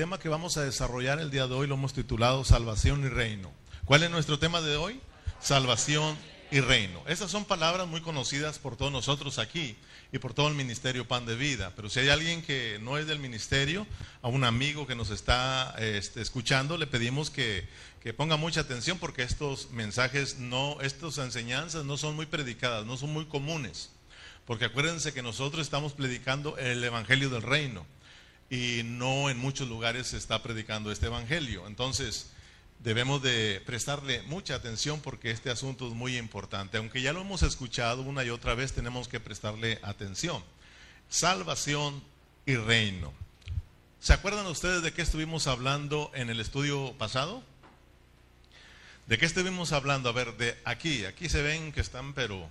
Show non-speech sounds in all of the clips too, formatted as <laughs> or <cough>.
tema que vamos a desarrollar el día de hoy lo hemos titulado Salvación y Reino. ¿Cuál es nuestro tema de hoy? Salvación y Reino. Esas son palabras muy conocidas por todos nosotros aquí y por todo el ministerio Pan de Vida. Pero si hay alguien que no es del ministerio, a un amigo que nos está este, escuchando, le pedimos que, que, ponga mucha atención porque estos mensajes, no, estas enseñanzas no son muy predicadas, no son muy comunes. Porque acuérdense que nosotros estamos predicando el Evangelio del Reino y no en muchos lugares se está predicando este Evangelio. Entonces, debemos de prestarle mucha atención porque este asunto es muy importante. Aunque ya lo hemos escuchado una y otra vez, tenemos que prestarle atención. Salvación y reino. ¿Se acuerdan ustedes de qué estuvimos hablando en el estudio pasado? ¿De qué estuvimos hablando? A ver, de aquí, aquí se ven que están pero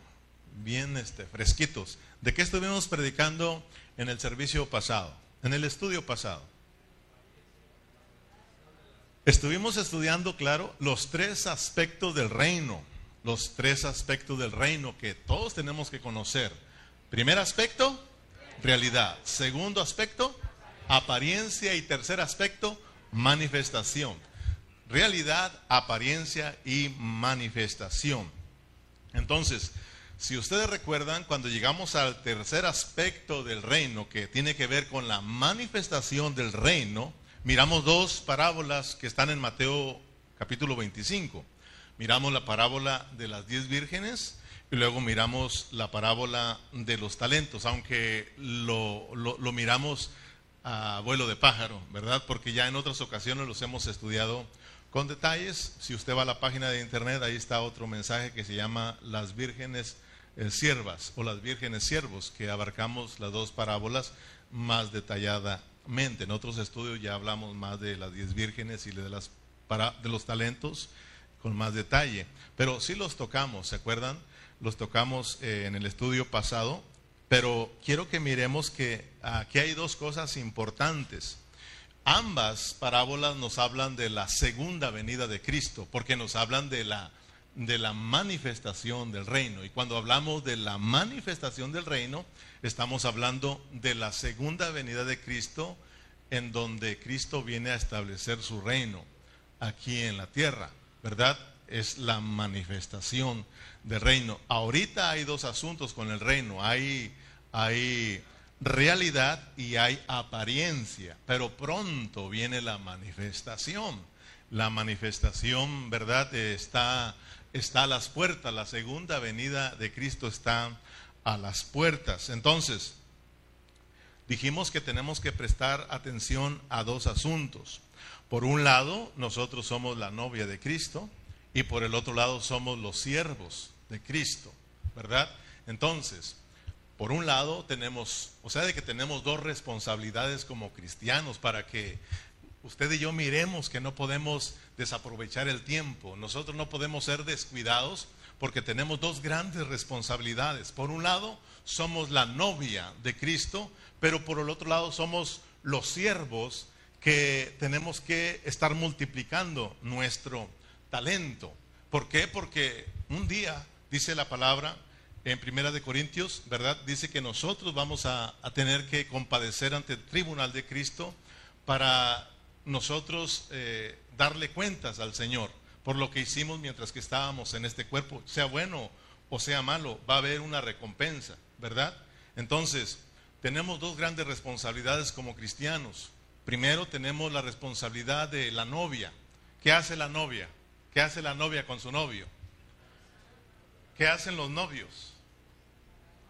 bien este, fresquitos. ¿De qué estuvimos predicando en el servicio pasado? En el estudio pasado. Estuvimos estudiando, claro, los tres aspectos del reino, los tres aspectos del reino que todos tenemos que conocer. Primer aspecto, realidad. Segundo aspecto, apariencia. Y tercer aspecto, manifestación. Realidad, apariencia y manifestación. Entonces, si ustedes recuerdan, cuando llegamos al tercer aspecto del reino, que tiene que ver con la manifestación del reino, miramos dos parábolas que están en Mateo capítulo 25. Miramos la parábola de las diez vírgenes y luego miramos la parábola de los talentos, aunque lo, lo, miramos a vuelo de pájaro, ¿verdad? Porque ya en otras ocasiones los hemos estudiado con detalles. Si usted va a la página de internet, ahí está otro mensaje que se llama Las vírgenes siervas o las vírgenes siervos, que abarcamos las dos parábolas más detalladamente en otros estudios ya hablamos más de las diez vírgenes y de los talentos con más detalle. Pero sí los tocamos, ¿se acuerdan? Los tocamos eh, en el estudio pasado. Pero quiero que miremos que aquí hay dos cosas importantes. Ambas parábolas nos hablan de la segunda venida de Cristo, porque nos hablan de la, de la manifestación del reino. Y cuando hablamos de la manifestación del reino, estamos hablando de la segunda venida de Cristo, en donde Cristo viene a establecer su reino aquí en la tierra, ¿verdad? Es la manifestación del reino. Ahorita hay dos asuntos con el reino, hay, hay realidad y hay apariencia, pero pronto viene la manifestación. La manifestación, ¿verdad? Está, está a las puertas, la segunda venida de Cristo está a las puertas. Entonces, dijimos que tenemos que prestar atención a dos asuntos. Por un lado, nosotros somos la novia de Cristo y por el otro lado somos los siervos de Cristo, ¿verdad? Entonces, por un lado tenemos, o sea, de que tenemos dos responsabilidades como cristianos para que usted y yo miremos que no podemos desaprovechar el tiempo, nosotros no podemos ser descuidados porque tenemos dos grandes responsabilidades. Por un lado, somos la novia de Cristo, pero por el otro lado somos los siervos que tenemos que estar multiplicando nuestro talento. ¿Por qué? Porque un día, dice la palabra en Primera de Corintios, ¿verdad? Dice que nosotros vamos a, tener que compadecer ante el tribunal de Cristo para nosotros eh, darle cuentas al Señor por lo que hicimos mientras que estábamos en este cuerpo, sea bueno o sea malo, va a haber una recompensa, ¿verdad? Entonces, tenemos dos grandes responsabilidades como cristianos. Primero tenemos la responsabilidad de la novia. ¿Qué hace la novia? ¿Qué hace la novia con su novio? ¿Qué hacen los novios?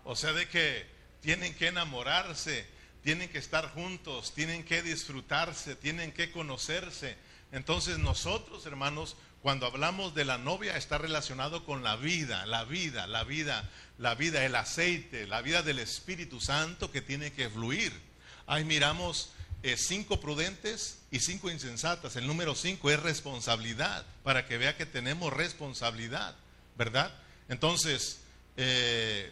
O sea, de que tienen que enamorarse, tienen que estar juntos, tienen que disfrutarse, tienen que conocerse. Entonces nosotros, hermanos, cuando hablamos de la novia está relacionado con la vida, la vida, la vida, la vida, el aceite, la vida del Espíritu Santo que tiene que fluir. Ahí miramos eh, cinco prudentes y cinco insensatas. El número cinco es responsabilidad, para que vea que tenemos responsabilidad, ¿verdad? Entonces, eh,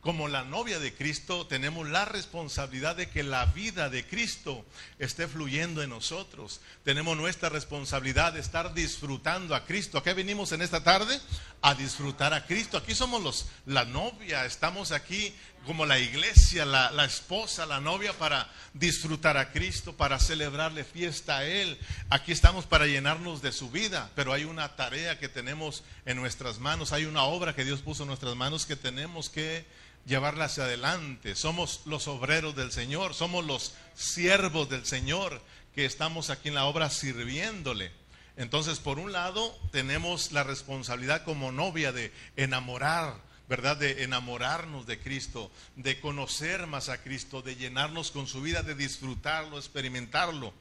como la novia de Cristo, tenemos la responsabilidad de que la vida de Cristo esté fluyendo en nosotros. Tenemos nuestra responsabilidad de estar disfrutando a Cristo. ¿A qué venimos en esta tarde? A disfrutar a Cristo. Aquí somos los, la novia, estamos aquí como la iglesia, la, la, esposa, la novia, para disfrutar a Cristo, para celebrarle fiesta a Él. Aquí estamos para llenarnos de su vida, pero hay una tarea que tenemos en nuestras manos, hay una obra que Dios puso en nuestras manos que tenemos que llevarla hacia adelante. Somos los obreros del Señor, somos los siervos del Señor que estamos aquí en la obra sirviéndole. Entonces, por un lado, tenemos la responsabilidad como novia de enamorar, ¿verdad? De enamorarnos de Cristo, de conocer más a Cristo, de llenarnos con su vida, de disfrutarlo, experimentarlo,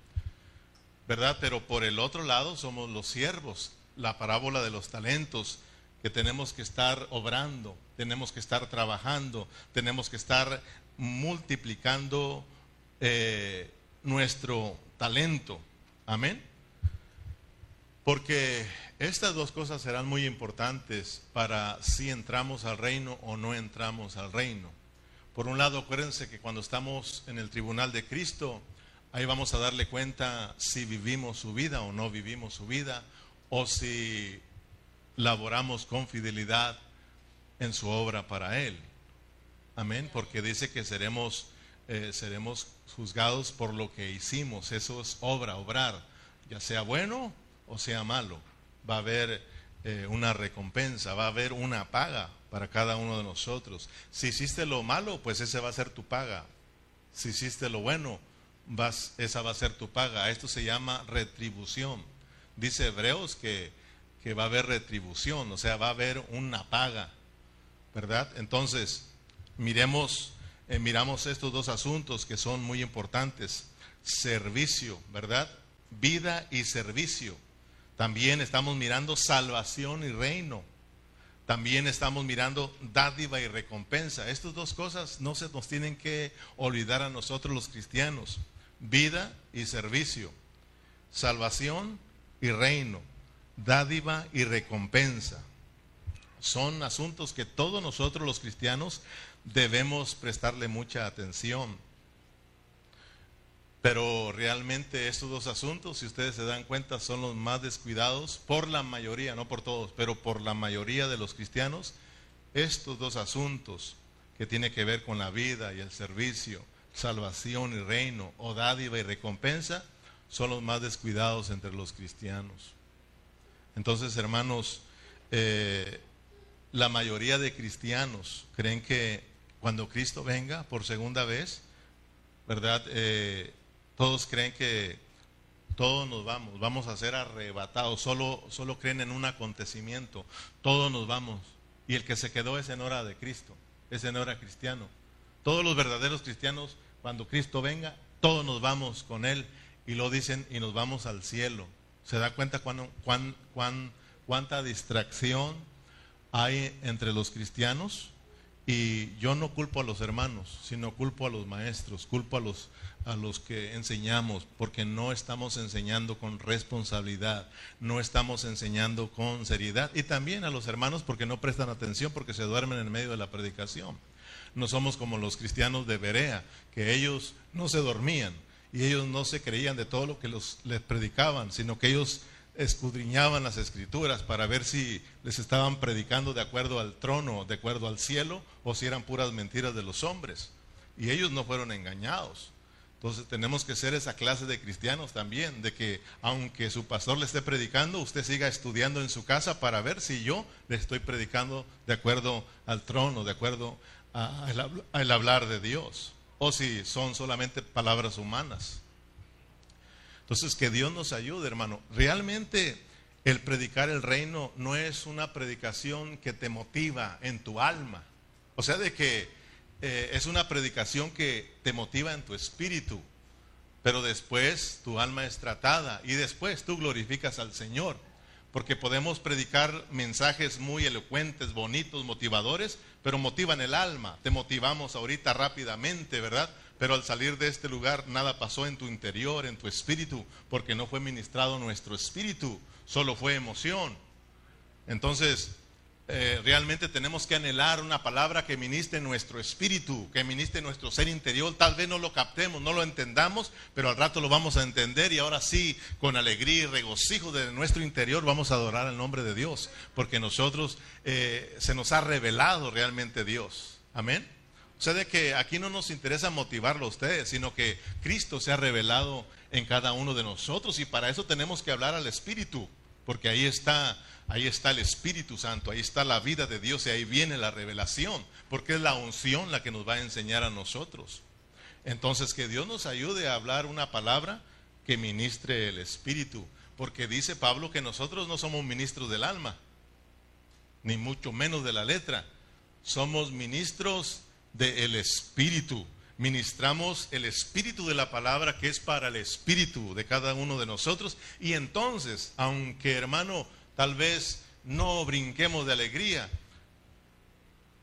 ¿verdad? Pero por el otro lado, somos los siervos, la parábola de los talentos, que tenemos que estar obrando, tenemos que estar trabajando, tenemos que estar multiplicando eh, nuestro talento. Amén. Porque estas dos cosas serán muy importantes para si entramos al reino o no entramos al reino. Por un lado, acuérdense que cuando estamos en el tribunal de Cristo, ahí vamos a darle cuenta si vivimos su vida o no vivimos su vida, o si laboramos con fidelidad en su obra para Él. Amén, porque dice que seremos, eh, seremos juzgados por lo que hicimos. Eso es obra, obrar, ya sea bueno o sea malo, va a haber eh, una recompensa, va a haber una paga para cada uno de nosotros. Si hiciste lo malo, pues ese va a ser tu paga. Si hiciste lo bueno, esa va a ser tu paga. Esto se llama retribución. Dice Hebreos que, que va a haber retribución, o sea, va a haber una paga, ¿verdad? Entonces, miremos, eh, miramos estos dos asuntos que son muy importantes. Servicio, ¿verdad? Vida y servicio. También estamos mirando salvación y reino. También estamos mirando dádiva y recompensa. Estas dos cosas no se nos tienen que olvidar a nosotros los cristianos. Vida y servicio. Salvación y reino. Dádiva y recompensa. Son asuntos que todos nosotros los cristianos debemos prestarle mucha atención. Pero realmente estos dos asuntos, si ustedes se dan cuenta, son los más descuidados por la mayoría, no por todos, pero por la mayoría de los cristianos. Estos dos asuntos que tienen que ver con la vida y el servicio, salvación y reino, o dádiva y recompensa, son los más descuidados entre los cristianos. Entonces, hermanos, eh, la mayoría de cristianos creen que cuando Cristo venga por segunda vez, ¿verdad? Eh, todos creen que todos nos vamos, vamos a ser arrebatados, solo, solo creen en un acontecimiento, todos nos vamos. Y el que se quedó es en hora de Cristo, es en hora cristiano. Todos los verdaderos cristianos, cuando Cristo venga, todos nos vamos con Él y lo dicen y nos vamos al cielo. ¿Se da cuenta cuán, cuán, cuán, cuánta distracción hay entre los cristianos? Y yo no culpo a los hermanos, sino culpo a los maestros, culpo a los, a los que enseñamos, porque no estamos enseñando con responsabilidad, no estamos enseñando con seriedad. Y también a los hermanos porque no prestan atención, porque se duermen en medio de la predicación. No somos como los cristianos de Berea, que ellos no se dormían y ellos no se creían de todo lo que los, les predicaban, sino que ellos escudriñaban las escrituras para ver si les estaban predicando de acuerdo al trono, de acuerdo al cielo, o si eran puras mentiras de los hombres. Y ellos no fueron engañados. Entonces tenemos que ser esa clase de cristianos también, de que aunque su pastor le esté predicando, usted siga estudiando en su casa para ver si yo le estoy predicando de acuerdo al trono, de acuerdo al hablar de Dios, o si son solamente palabras humanas. Entonces, que Dios nos ayude, hermano. Realmente el predicar el reino no es una predicación que te motiva en tu alma. O sea, de que eh, es una predicación que te motiva en tu espíritu, pero después tu alma es tratada y después tú glorificas al Señor. Porque podemos predicar mensajes muy elocuentes, bonitos, motivadores, pero motivan el alma. Te motivamos ahorita rápidamente, ¿verdad? Pero al salir de este lugar nada pasó en tu interior, en tu espíritu, porque no fue ministrado nuestro espíritu, solo fue emoción. Entonces, eh, realmente tenemos que anhelar una palabra que ministre nuestro espíritu, que ministre nuestro ser interior. Tal vez no lo captemos, no lo entendamos, pero al rato lo vamos a entender y ahora sí, con alegría y regocijo de nuestro interior, vamos a adorar el nombre de Dios, porque nosotros eh, se nos ha revelado realmente Dios. Amén. O sea, de que aquí no nos interesa motivarlo a ustedes, sino que Cristo se ha revelado en cada uno de nosotros y para eso tenemos que hablar al Espíritu, porque ahí está, ahí está el Espíritu Santo, ahí está la vida de Dios y ahí viene la revelación, porque es la unción la que nos va a enseñar a nosotros. Entonces, que Dios nos ayude a hablar una palabra que ministre el Espíritu, porque dice Pablo que nosotros no somos ministros del alma, ni mucho menos de la letra, somos ministros del Espíritu. Ministramos el Espíritu de la palabra que es para el Espíritu de cada uno de nosotros. Y entonces, aunque hermano, tal vez no brinquemos de alegría,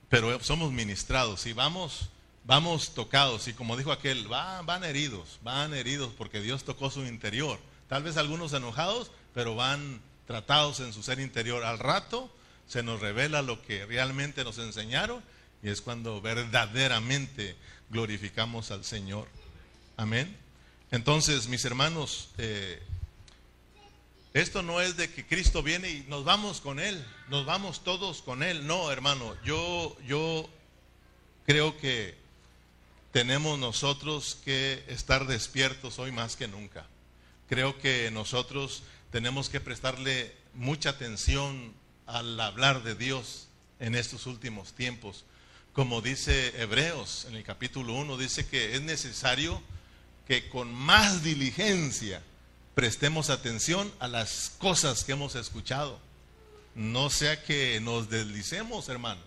pero somos ministrados y vamos, vamos tocados. Y como dijo aquel, van, van heridos, van heridos porque Dios tocó su interior. Tal vez algunos enojados, pero van tratados en su ser interior. Al rato se nos revela lo que realmente nos enseñaron y es cuando verdaderamente glorificamos al Señor. Amén. Entonces, mis hermanos, eh, esto no es de que Cristo viene y nos vamos con Él, nos vamos todos con Él. No, hermano, yo, yo creo que tenemos nosotros que estar despiertos hoy más que nunca. Creo que nosotros tenemos que prestarle mucha atención al hablar de Dios en estos últimos tiempos como dice Hebreos en el capítulo 1, dice que es necesario que con más diligencia prestemos atención a las cosas que hemos escuchado. No sea que nos deslicemos, hermano.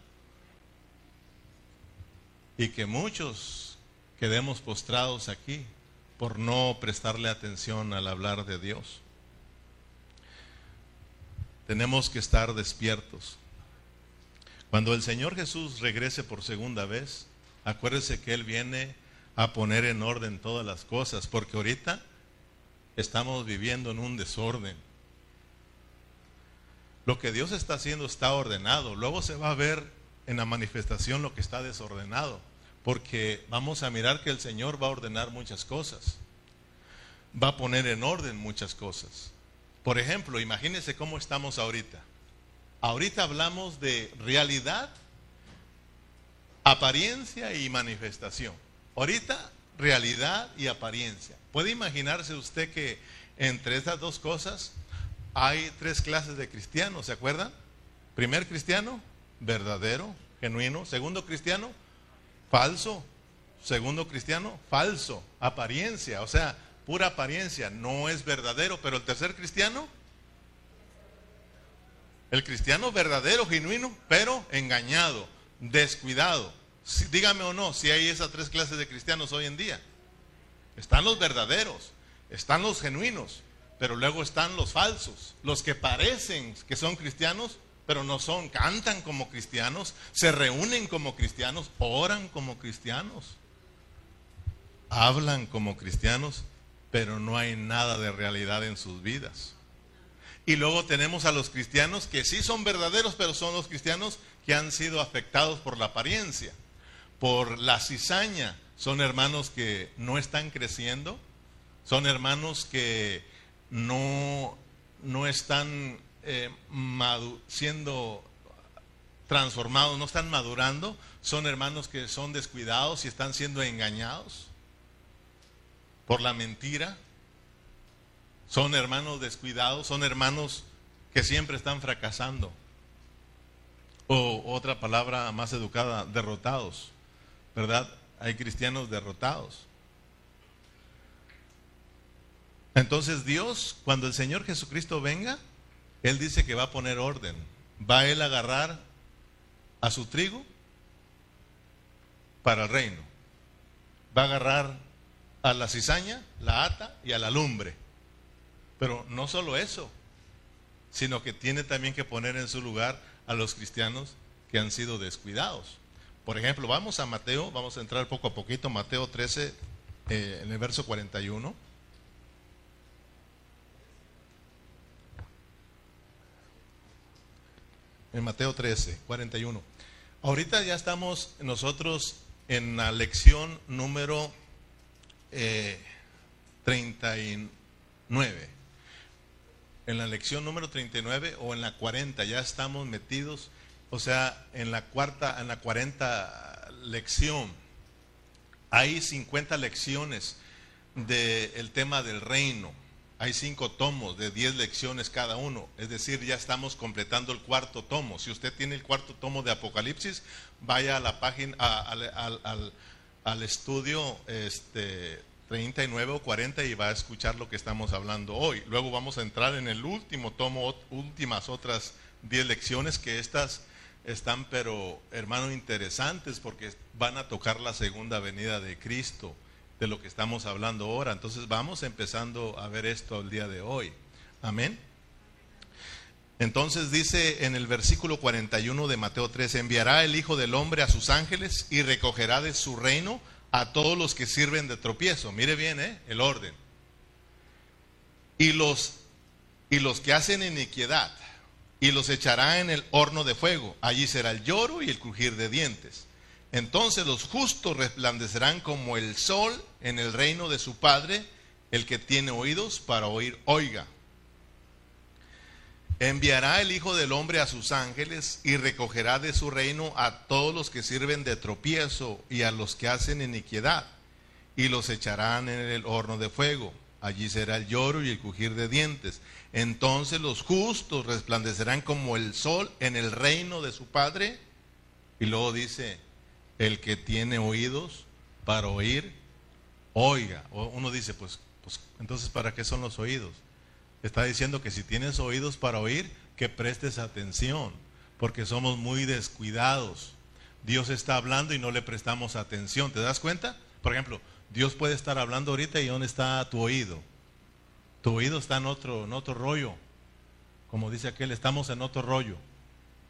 Y que muchos quedemos postrados aquí por no prestarle atención al hablar de Dios. Tenemos que estar despiertos. Cuando el Señor Jesús regrese por segunda vez, acuérdese que Él viene a poner en orden todas las cosas, porque ahorita estamos viviendo en un desorden. Lo que Dios está haciendo está ordenado. Luego se va a ver en la manifestación lo que está desordenado, porque vamos a mirar que el Señor va a ordenar muchas cosas. Va a poner en orden muchas cosas. Por ejemplo, imagínense cómo estamos ahorita. Ahorita hablamos de realidad, apariencia y manifestación. Ahorita realidad y apariencia. ¿Puede imaginarse usted que entre estas dos cosas hay tres clases de cristianos, ¿se acuerdan? Primer cristiano, verdadero, genuino. Segundo cristiano, falso. Segundo cristiano, falso, apariencia, o sea, pura apariencia, no es verdadero, pero el tercer cristiano, el cristiano verdadero, genuino, pero engañado, descuidado. dígame o no, si hay esas tres clases de cristianos hoy en día. Están los verdaderos, están los genuinos, pero luego están los falsos, los que parecen que son cristianos, pero no son, cantan como cristianos, se reúnen como cristianos, oran como cristianos, hablan como cristianos, pero no hay nada de realidad en sus vidas. Y luego tenemos a los cristianos que sí son verdaderos, pero son los cristianos que han sido afectados por la apariencia, por la cizaña. Son hermanos que no están creciendo, son hermanos que no, no están eh, siendo transformados, no están madurando, son hermanos que son descuidados y están siendo engañados por la mentira, son hermanos descuidados, son hermanos que siempre están fracasando. O otra palabra más educada, derrotados. ¿Verdad? Hay cristianos derrotados. Entonces Dios, cuando el Señor Jesucristo venga, Él dice que va a poner orden. Va Él a agarrar a su trigo para el reino. Va a agarrar a la cizaña, la ata y a la lumbre. Pero no solo eso, sino que tiene también que poner en su lugar a los cristianos que han sido descuidados. Por ejemplo, vamos a Mateo, vamos a entrar poco a poquito, Mateo 13, eh, en el verso 41. En Mateo 13, 41. Ahorita ya estamos nosotros en la lección número eh, 39 en la lección número 39 o en la 40, ya estamos metidos, o sea, en la cuarta, en la 40 lección. Hay 50 lecciones del tema del reino. Hay cinco tomos de 10 lecciones cada uno. Es decir, ya estamos completando el cuarto tomo. Si usted tiene el cuarto tomo de Apocalipsis, vaya a la página, al, al, estudio este, 39 o 40 y va a escuchar lo que estamos hablando hoy. Luego vamos a entrar en el último tomo, últimas otras 10 lecciones que estas están, pero hermano, interesantes porque van a tocar la segunda venida de Cristo de lo que estamos hablando ahora. Entonces vamos empezando a ver esto el día de hoy. Amén. Entonces dice en el versículo 41 de Mateo 3, enviará el Hijo del Hombre a sus ángeles y recogerá de su reino a todos los que sirven de tropiezo. Mire bien, ¿eh? el orden. Y los, y los que hacen iniquidad, y los echará en el horno de fuego. Allí será el lloro y el crujir de dientes. Entonces los justos resplandecerán como el sol en el reino de su Padre. El que tiene oídos para oír, oiga. Enviará el Hijo del Hombre a sus ángeles y recogerá de su reino a todos los que sirven de tropiezo y a los que hacen iniquidad, y los echarán en el horno de fuego. Allí será el lloro y el crujir de dientes. Entonces los justos resplandecerán como el sol en el reino de su Padre. Y luego dice, el que tiene oídos para oír, oiga. uno dice, pues, pues entonces ¿para qué son los oídos? Está diciendo que si tienes oídos para oír, que prestes atención, porque somos muy descuidados. Dios está hablando y no le prestamos atención. ¿Te das cuenta? Por ejemplo, Dios puede estar hablando ahorita y ¿dónde está tu oído? Tu oído está en otro, en otro rollo. Como dice aquel, estamos en otro rollo.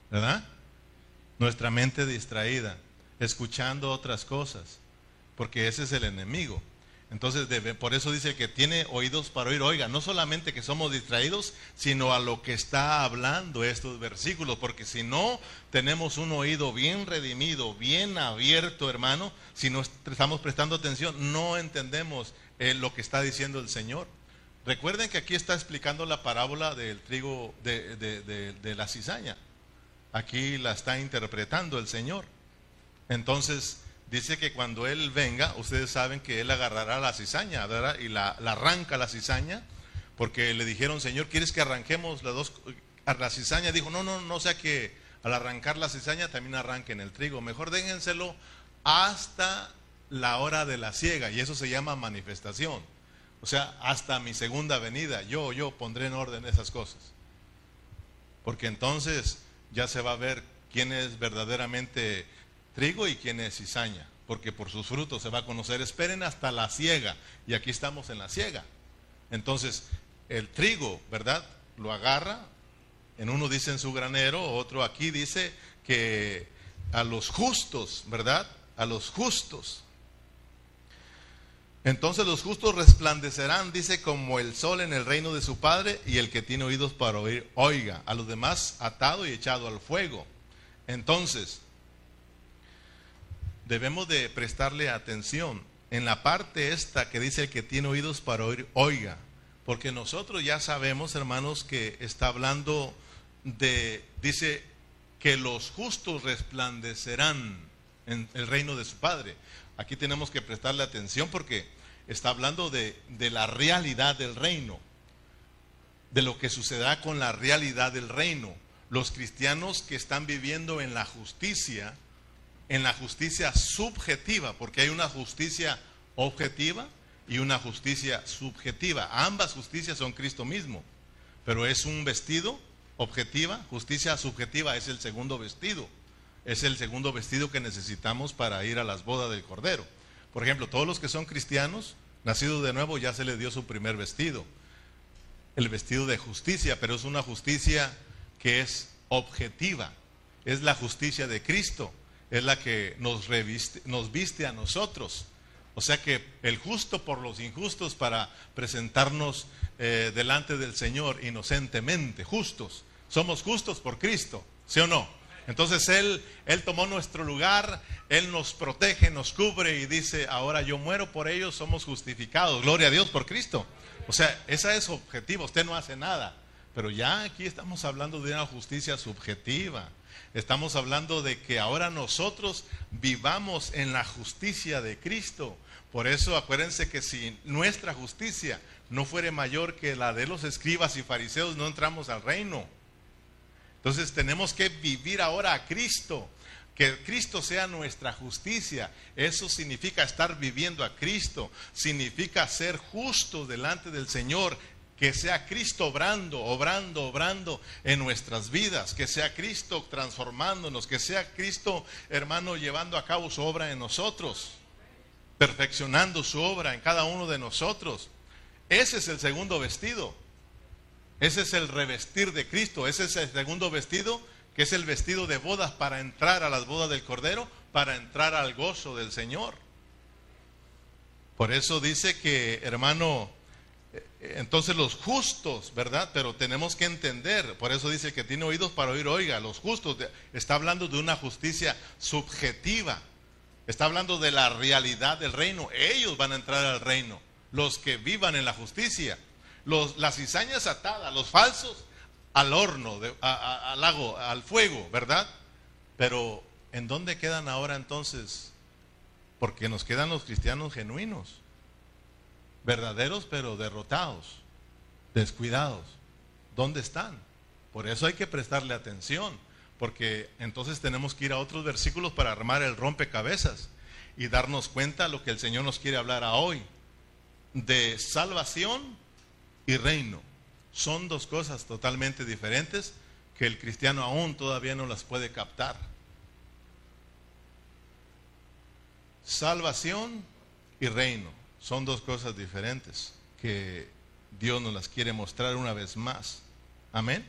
¿Verdad? Nuestra mente distraída escuchando otras cosas, porque ese es el enemigo. Entonces, por eso dice que tiene oídos para oír. Oiga, no solamente que somos distraídos, sino a lo que está hablando estos versículos, porque si no tenemos un oído bien redimido, bien abierto, hermano, si no estamos prestando atención, no entendemos eh, lo que está diciendo el Señor. Recuerden que aquí está explicando la parábola del trigo de, de la cizaña. Aquí la está interpretando el Señor. Entonces, dice que cuando Él venga, ustedes saben que Él agarrará la cizaña. Y la, arranca la cizaña, porque le dijeron, Señor, ¿quieres que arranquemos las dos, a la cizaña? Dijo, no, no, no sea que al arrancar la cizaña también arranquen el trigo. Mejor déjenselo hasta la hora de la siega, y eso se llama manifestación. O sea, hasta mi segunda venida, yo, yo pondré en orden esas cosas. Porque entonces ya se va a ver quién es verdaderamente trigo y quién es cizaña, porque por sus frutos se va a conocer. Esperen hasta la siega, y aquí estamos en la siega. Entonces, el trigo, ¿verdad? Lo agarra, en uno dice en su granero, otro aquí dice que a los justos, ¿verdad? A los justos. Entonces los justos resplandecerán, dice, como el sol en el reino de su Padre, y el que tiene oídos para oír, oiga. A los demás atado y echado al fuego. Entonces, debemos de prestarle atención en la parte esta que dice el que tiene oídos para oír, oiga, porque nosotros ya sabemos, hermanos, que está hablando de, dice, que los justos resplandecerán en el reino de su Padre. Aquí tenemos que prestarle atención porque está hablando de, de la realidad del reino, de lo que sucederá con la realidad del reino. Los cristianos que están viviendo en la justicia, en la justicia subjetiva, porque hay una justicia objetiva y una justicia subjetiva. Ambas justicias son Cristo mismo, pero es un vestido objetiva, justicia subjetiva es el segundo vestido. Es el segundo vestido que necesitamos para ir a las bodas del Cordero. Por ejemplo, todos los que son cristianos, nacidos de nuevo, ya se les dio su primer vestido. El vestido de justicia, pero es una justicia que es objetiva. Es la justicia de Cristo es la que nos, reviste, nos viste a nosotros. O sea que el justo por los injustos para presentarnos eh, delante del Señor inocentemente, justos. Somos justos por Cristo, ¿sí o no? Entonces Él, Él tomó nuestro lugar, Él nos protege, nos cubre y dice, ahora yo muero por ellos, somos justificados. Gloria a Dios por Cristo. O sea, esa es objetivo, usted no hace nada. Pero ya aquí estamos hablando de una justicia subjetiva Estamos hablando de que ahora nosotros vivamos en la justicia de Cristo. Por eso acuérdense que si nuestra justicia no fuere mayor que la de los escribas y fariseos, no entramos al reino. Entonces tenemos que vivir ahora a Cristo. Que Cristo sea nuestra justicia. Eso significa estar viviendo a Cristo. Significa ser justo delante del Señor que sea Cristo obrando, obrando, obrando en nuestras vidas, que sea Cristo transformándonos, que sea Cristo, hermano, llevando a cabo su obra en nosotros, perfeccionando su obra en cada uno de nosotros. Ese es el segundo vestido. Ese es el revestir de Cristo. Ese es el segundo vestido, que es el vestido de bodas para entrar a las bodas del Cordero, para entrar al gozo del Señor. Por eso dice que, hermano, entonces los justos, ¿verdad? Pero tenemos que entender, por eso dice que tiene oídos para oír, oiga, los justos, está hablando de una justicia subjetiva, está hablando de la realidad del reino, ellos van a entrar al reino, los que vivan en la justicia, los, las cizañas atadas, los falsos al horno, al lago, al fuego, ¿verdad? Pero ¿en dónde quedan ahora entonces? Porque nos quedan los cristianos genuinos verdaderos pero derrotados, descuidados. ¿Dónde están? Por eso hay que prestarle atención, porque entonces tenemos que ir a otros versículos para armar el rompecabezas y darnos cuenta lo que el Señor nos quiere hablar a hoy, de salvación y reino. Son dos cosas totalmente diferentes que el cristiano aún todavía no las puede captar. Salvación y reino. Son dos cosas diferentes que Dios nos las quiere mostrar una vez más. Amén.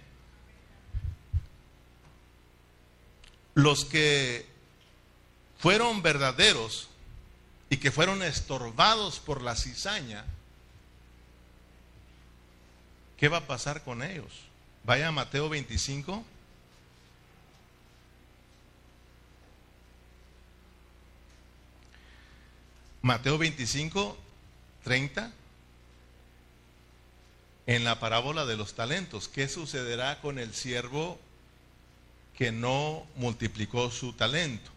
Los que fueron verdaderos y que fueron estorbados por la cizaña, ¿qué va a pasar con ellos? Vaya a Mateo 25. Mateo 25, 30, en la parábola de los talentos. ¿Qué sucederá con el siervo que no multiplicó su talento?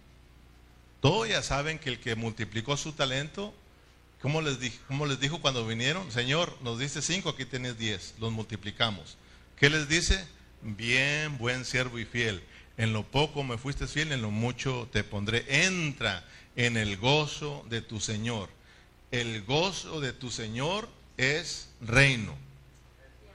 Todos ya saben que el que multiplicó su talento, ¿cómo les, dijo, cómo les dijo cuando vinieron? Señor, nos dice cinco, aquí tenés diez, los multiplicamos. ¿Qué les dice? Bien, buen siervo y fiel. En lo poco me fuiste fiel, en lo mucho te pondré. Entra en el gozo de tu Señor. El gozo de tu Señor es reino.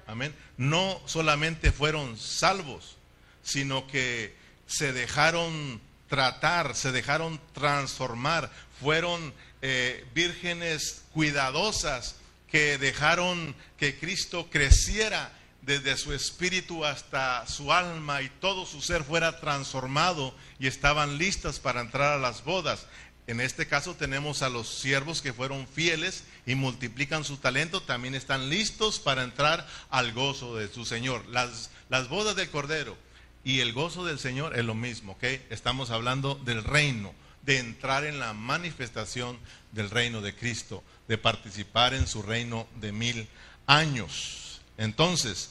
Amén. No solamente fueron salvos, sino que se dejaron tratar, se dejaron transformar, fueron eh, vírgenes cuidadosas que dejaron que Cristo creciera desde su espíritu hasta su alma y todo su ser fuera transformado y estaban listas para entrar a las bodas. En este caso tenemos a los siervos que fueron fieles y multiplican su talento, también están listos para entrar al gozo de su Señor. Las, bodas del Cordero y el gozo del Señor es lo mismo, ¿ok? Estamos hablando del reino, de entrar en la manifestación del reino de Cristo, de participar en su reino de mil años. Entonces,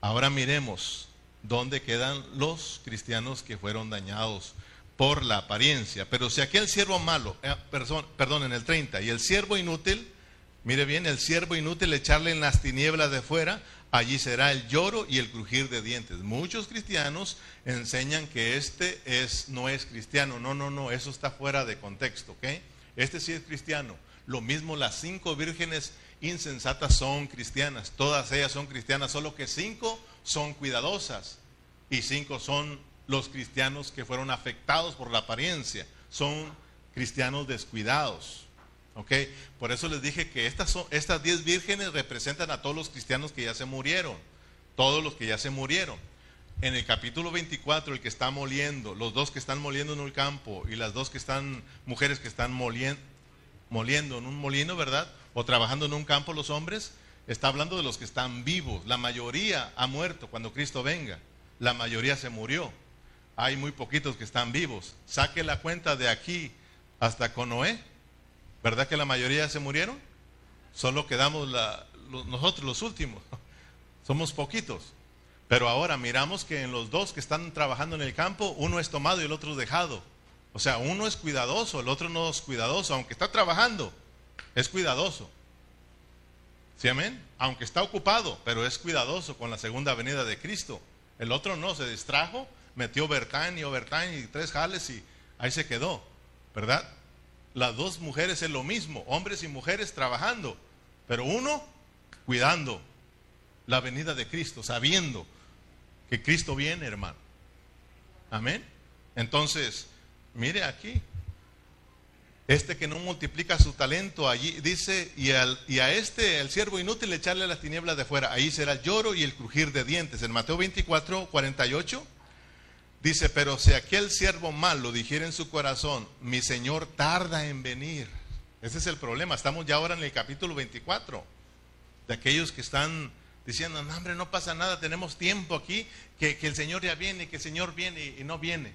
ahora miremos dónde quedan los cristianos que fueron dañados por la apariencia. Pero si aquel siervo malo, eh, perdón, en el 30, y el siervo inútil, mire bien, el siervo inútil echarle en las tinieblas de fuera, allí será el lloro y el crujir de dientes. Muchos cristianos enseñan que este es, no es cristiano. No, no, no, eso está fuera de contexto, ¿ok? Este sí es cristiano. Lo mismo las cinco vírgenes insensatas son cristianas. Todas ellas son cristianas, solo que cinco son cuidadosas y cinco son los cristianos que fueron afectados por la apariencia. Son cristianos descuidados. Por eso les dije que estas, son, estas diez vírgenes representan a todos los cristianos que ya se murieron. Todos los que ya se murieron. En el capítulo 24, el que está moliendo, los dos que están moliendo en un campo y las dos que están, mujeres que están moliendo, moliendo en un molino, ¿verdad? O trabajando en un campo los hombres, está hablando de los que están vivos. La mayoría ha muerto cuando Cristo venga. La mayoría se murió hay muy poquitos que están vivos. Saque la cuenta de aquí hasta con Noé. ¿Verdad que la mayoría se murieron? Solo quedamos nosotros los últimos. <laughs> Somos poquitos. Pero ahora miramos que en los dos que están trabajando en el campo, uno es tomado y el otro es dejado. O sea, uno es cuidadoso, el otro no es cuidadoso, aunque está trabajando, es cuidadoso. ¿Sí, amén? Aunque está ocupado, pero es cuidadoso con la segunda venida de Cristo. El otro no, se distrajo, metió overtime y overtime y tres jales y ahí se quedó, ¿verdad? Las dos mujeres es lo mismo, hombres y mujeres trabajando, pero uno cuidando la venida de Cristo, sabiendo que Cristo viene, hermano. Amén. Entonces, mire aquí, este que no multiplica su talento, allí dice, y, y a este, el siervo inútil, echarle las tinieblas de fuera. Ahí será el lloro y el crujir de dientes. En Mateo 24, 48, dice, pero si aquel siervo malo dijera en su corazón, mi Señor tarda en venir. Ese es el problema. Estamos ya ahora en el capítulo 24. De aquellos que están diciendo, no, hombre, no pasa nada, tenemos tiempo aquí, que, que el Señor ya viene, que el Señor viene y no viene.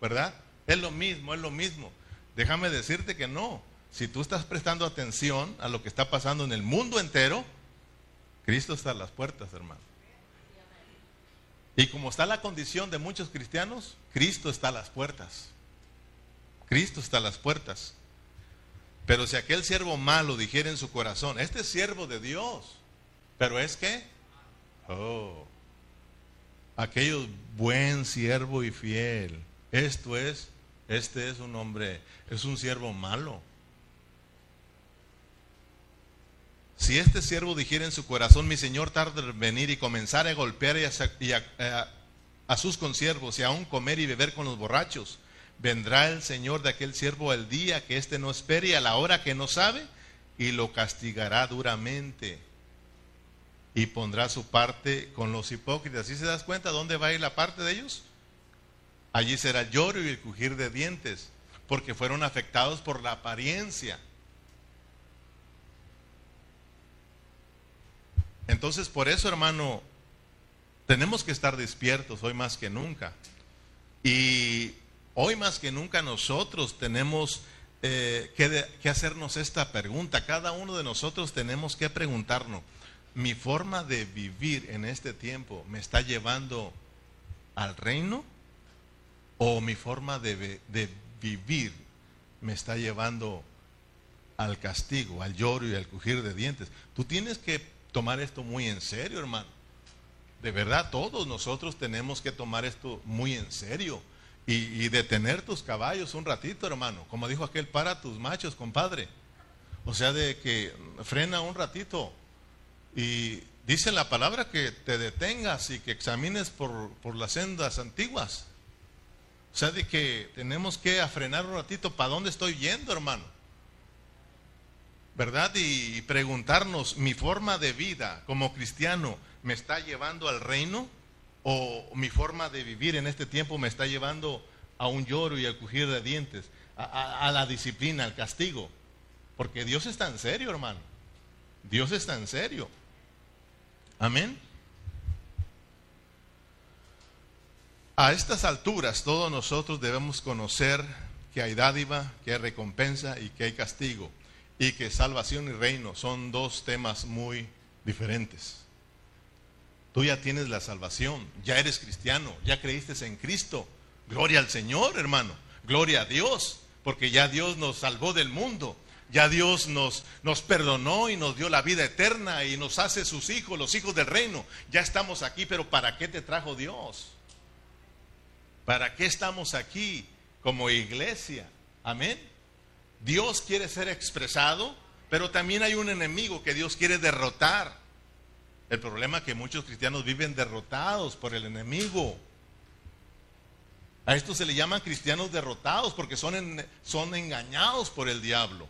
¿Verdad? Es lo mismo, es lo mismo. Déjame decirte que no. Si tú estás prestando atención a lo que está pasando en el mundo entero, Cristo está a las puertas, hermano. Y como está la condición de muchos cristianos, Cristo está a las puertas. Cristo está a las puertas. Pero si aquel siervo malo dijera en su corazón, este es siervo de Dios, pero es que, oh, aquello buen siervo y fiel, esto es este es un hombre, es un siervo malo. Si este siervo dijera en su corazón, mi señor tarda en venir y comenzar a golpear y a, sus consiervos y aún comer y beber con los borrachos, vendrá el señor de aquel siervo al día que éste no espere y a la hora que no sabe y lo castigará duramente y pondrá su parte con los hipócritas. ¿Sí se das cuenta dónde va a ir la parte de ellos? Allí será lloro y el crujir de dientes, porque fueron afectados por la apariencia. Entonces, por eso, hermano, tenemos que estar despiertos hoy más que nunca. Y hoy más que nunca nosotros tenemos eh, que, hacernos esta pregunta. Cada uno de nosotros tenemos que preguntarnos, ¿mi forma de vivir en este tiempo me está llevando al reino? o mi forma de, vivir me está llevando al castigo, al lloro y al crujir de dientes. Tú tienes que tomar esto muy en serio, hermano. De verdad, todos nosotros tenemos que tomar esto muy en serio y, detener tus caballos un ratito, hermano. Como dijo aquel, para tus machos, compadre. O sea, de que frena un ratito y dice la palabra que te detengas y que examines por, por las sendas antiguas. O sea, de que tenemos que frenar un ratito, ¿para dónde estoy yendo, hermano? ¿Verdad? Y preguntarnos, ¿mi forma de vida como cristiano me está llevando al reino? ¿O mi forma de vivir en este tiempo me está llevando a un lloro y a crujir de dientes? A, a la disciplina, al castigo. Porque Dios está en serio, hermano. Dios está en serio. Amén. A estas alturas todos nosotros debemos conocer que hay dádiva, que hay recompensa y que hay castigo. Y que salvación y reino son dos temas muy diferentes. Tú ya tienes la salvación, ya eres cristiano, ya creíste en Cristo. Gloria al Señor, hermano. Gloria a Dios, porque ya Dios nos salvó del mundo. Ya Dios nos, nos perdonó y nos dio la vida eterna y nos hace sus hijos, los hijos del reino. Ya estamos aquí, pero ¿para qué te trajo Dios? ¿Para qué estamos aquí como iglesia? Amén. Dios quiere ser expresado, pero también hay un enemigo que Dios quiere derrotar. El problema es que muchos cristianos viven derrotados por el enemigo. A esto se le llaman cristianos derrotados porque son, son engañados por el diablo.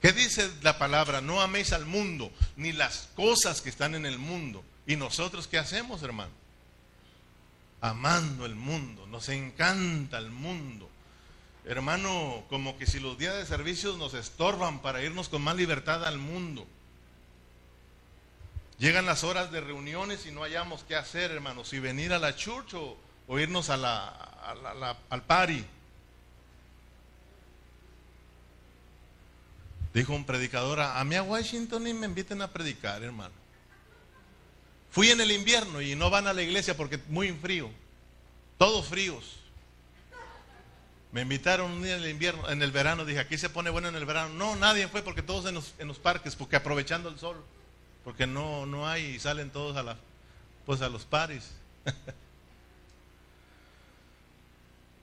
¿Qué dice la palabra? No améis al mundo, ni las cosas que están en el mundo. ¿Y nosotros qué hacemos, hermano? amando el mundo, nos encanta el mundo. Hermano, como que si los días de servicios nos estorban para irnos con más libertad al mundo. Llegan las horas de reuniones y no hayamos qué hacer, hermano, si venir a la church o, irnos a la, al party. Dijo un predicador, a mí a Washington y me inviten a predicar, hermano. Fui en el invierno y no van a la iglesia porque muy frío. Todos fríos. Me invitaron un día en el invierno, en el verano, dije, aquí se pone bueno en el verano. No, nadie fue porque todos en los, en los parques, porque aprovechando el sol, porque no, no hay y salen todos a la, pues a los paris. <laughs>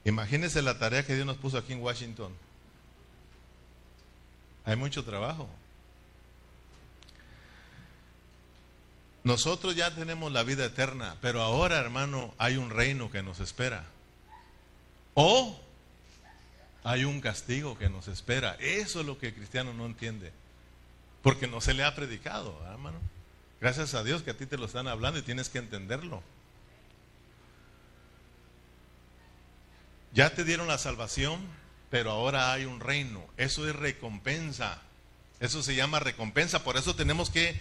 Imagínense la tarea que Dios nos puso aquí en Washington. Hay mucho trabajo. Nosotros ya tenemos la vida eterna, pero ahora, hermano, hay un reino que nos espera. O hay un castigo que nos espera. Eso es lo que el cristiano no entiende. Porque no se le ha predicado, hermano. Gracias a Dios que a ti te lo están hablando y tienes que entenderlo. Ya te dieron la salvación, pero ahora hay un reino. Eso es recompensa. Eso se llama recompensa. Por eso tenemos que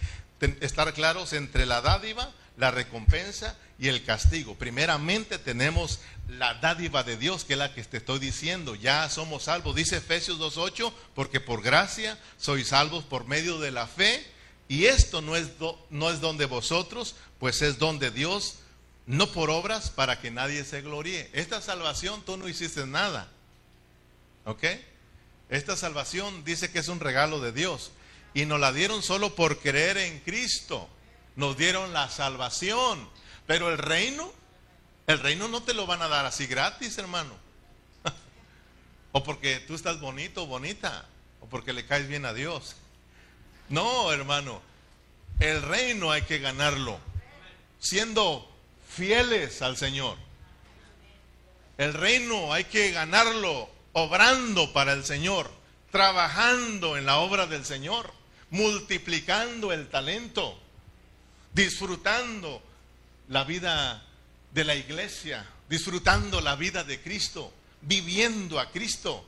estar claros entre la dádiva, la recompensa y el castigo. Primeramente tenemos la dádiva de Dios, que es la que te estoy diciendo. Ya somos salvos. Dice Efesios 2.8, porque por gracia sois salvos por medio de la fe. Y esto no es, no es donde vosotros, pues es donde Dios, no por obras para que nadie se gloríe. Esta salvación tú no hiciste nada. ¿Ok? Esta salvación dice que es un regalo de Dios. Y nos la dieron solo por creer en Cristo. Nos dieron la salvación. Pero el reino, el reino no te lo van a dar así gratis, hermano. <laughs> o porque tú estás bonito bonita. O porque le caes bien a Dios. No, hermano. El reino hay que ganarlo. Siendo fieles al Señor. El reino hay que ganarlo obrando para el Señor, trabajando en la obra del Señor, multiplicando el talento, disfrutando la vida de la iglesia, disfrutando la vida de Cristo, viviendo a Cristo.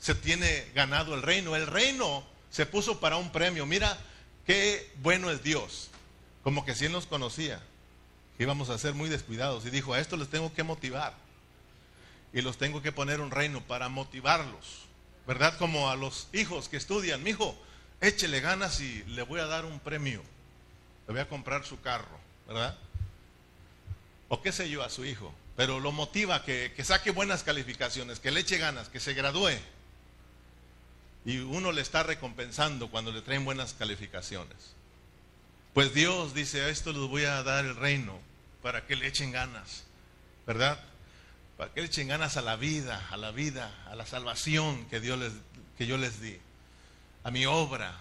Se tiene ganado el reino. El reino se puso para un premio. Mira qué bueno es Dios. Como que si Él nos conocía, íbamos a ser muy descuidados. Y dijo, a esto les tengo que motivar y los tengo que poner un reino para motivarlos. ¿Verdad? Como a los hijos que estudian, mi hijo, échele ganas y le voy a dar un premio. Le voy a comprar su carro, ¿verdad? O qué sé yo a su hijo. Pero lo motiva que, que saque buenas calificaciones, que le eche ganas, que se gradúe. Y uno le está recompensando cuando le traen buenas calificaciones. Pues Dios dice, a esto les voy a dar el reino para que le echen ganas, ¿verdad? para que le echen ganas a la vida, a la vida, a la salvación que, Dios les, que yo les di, a mi obra.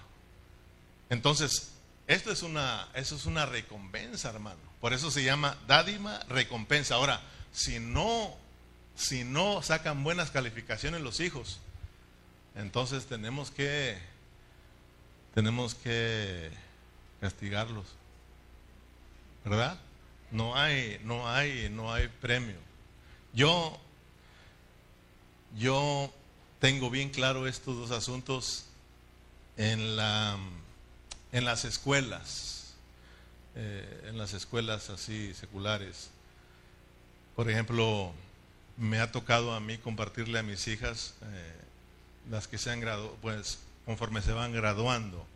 Entonces, esto es una, eso es una recompensa, hermano. Por eso se llama dádima recompensa. Ahora, si no, si no sacan buenas calificaciones los hijos, entonces tenemos que, tenemos que castigarlos. ¿Verdad? No hay, no hay, no hay premio. Yo, yo tengo bien claro estos dos asuntos en, la, en las escuelas, eh, en las escuelas así seculares. Por ejemplo, me ha tocado a mí compartirle a mis hijas, eh, las que se han graduado, pues conforme se van graduando.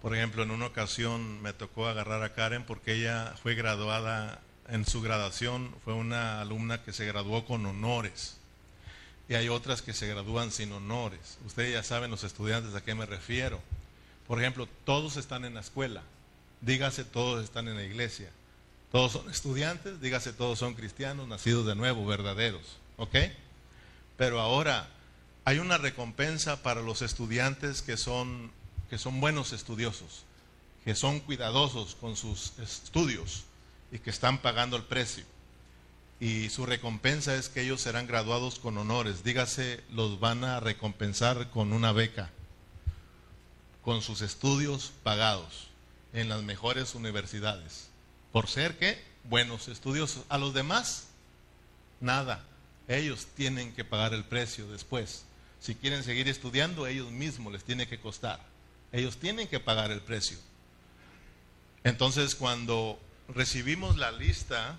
Por ejemplo, en una ocasión me tocó agarrar a Karen porque ella fue graduada en su graduación fue una alumna que se graduó con honores. Y hay otras que se gradúan sin honores. Ustedes ya saben los estudiantes a qué me refiero. Por ejemplo, todos están en la escuela. Dígase, todos están en la iglesia. Todos son estudiantes, dígase, todos son cristianos, nacidos de nuevo, verdaderos. ¿Ok? Pero ahora hay una recompensa para los estudiantes que son, que son buenos estudiosos, que son cuidadosos con sus estudios y que están pagando el precio. Y su recompensa es que ellos serán graduados con honores. Dígase, los van a recompensar con una beca, con sus estudios pagados en las mejores universidades. ¿Por ser que Buenos estudios. A los demás, nada. Ellos tienen que pagar el precio después. Si quieren seguir estudiando, ellos mismos les tiene que costar. Ellos tienen que pagar el precio. Entonces, cuando recibimos la lista,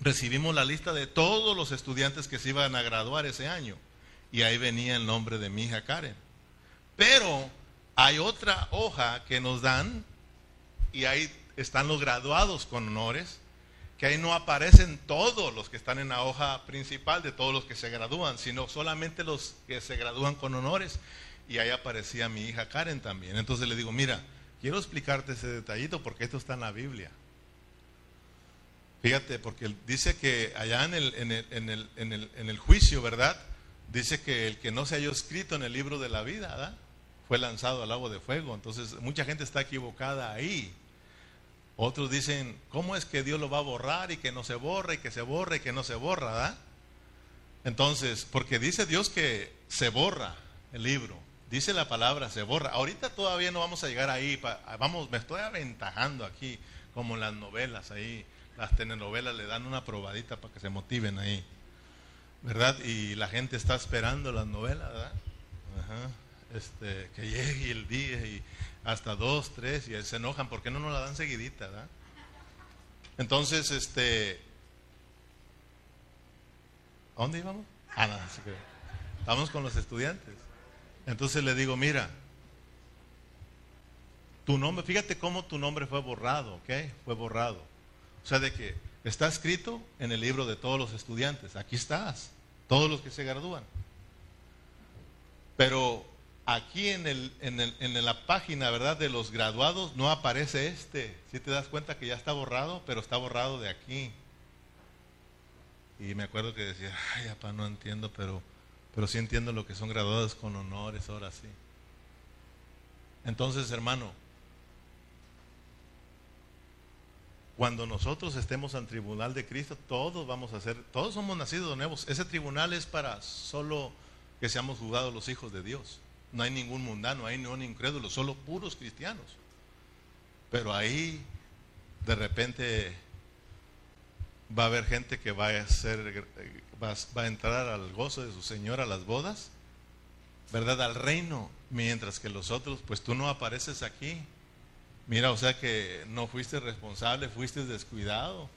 recibimos la lista de todos los estudiantes que se iban a graduar ese año. Y ahí venía el nombre de mi hija Karen. Pero hay otra hoja que nos dan y ahí están los graduados con honores, que ahí no aparecen todos los que están en la hoja principal de todos los que se gradúan, sino solamente los que se gradúan con honores. Y ahí aparecía mi hija Karen también. Entonces le digo, mira, quiero explicarte ese detallito porque esto está en la Biblia. Fíjate, porque dice que allá en el, en el, en el, en el, juicio, ¿verdad? Dice que el que no se haya escrito en el libro de la vida, ¿verdad? Fue lanzado al agua de fuego. Entonces, mucha gente está equivocada ahí. Otros dicen, ¿cómo es que Dios lo va a borrar y que no se borra y que se borra y que no se borra, ¿verdad? Entonces, porque dice Dios que se borra el libro. Dice la palabra, se borra. Ahorita todavía no vamos a llegar ahí. Vamos, me estoy aventajando aquí, como en las novelas ahí. Las telenovelas le dan una probadita para que se motiven ahí. ¿Verdad? Y la gente está esperando las novelas, ¿verdad? Ajá. Este, que llegue el día y hasta dos, tres, y se enojan porque no nos la dan seguidita, ¿verdad? Entonces, este, ¿a dónde íbamos? Ah, no, Vamos con los estudiantes. Entonces le digo, mira, tu nombre, fíjate cómo tu nombre fue borrado, ¿ok? Fue borrado. O sea, de que está escrito en el libro de todos los estudiantes. Aquí estás, todos los que se gradúan. Pero aquí en, el, en, el, en la página, ¿verdad? De los graduados no aparece este. Si te das cuenta que ya está borrado, pero está borrado de aquí. Y me acuerdo que decía, ay, papá, no entiendo, pero, pero sí entiendo lo que son graduados con honores, ahora sí. Entonces, hermano, cuando nosotros estemos en tribunal de Cristo, todos vamos a ser, todos somos nacidos nuevos. Ese tribunal es para solo que seamos juzgados los hijos de Dios. No hay ningún mundano, hay ningún incrédulo, solo puros cristianos. Pero ahí de repente va a haber gente que va a ser va, a entrar al gozo de su Señor a las bodas, ¿verdad? Al reino, mientras que los otros, pues tú no apareces aquí. Mira, o sea que no fuiste responsable, fuiste descuidado.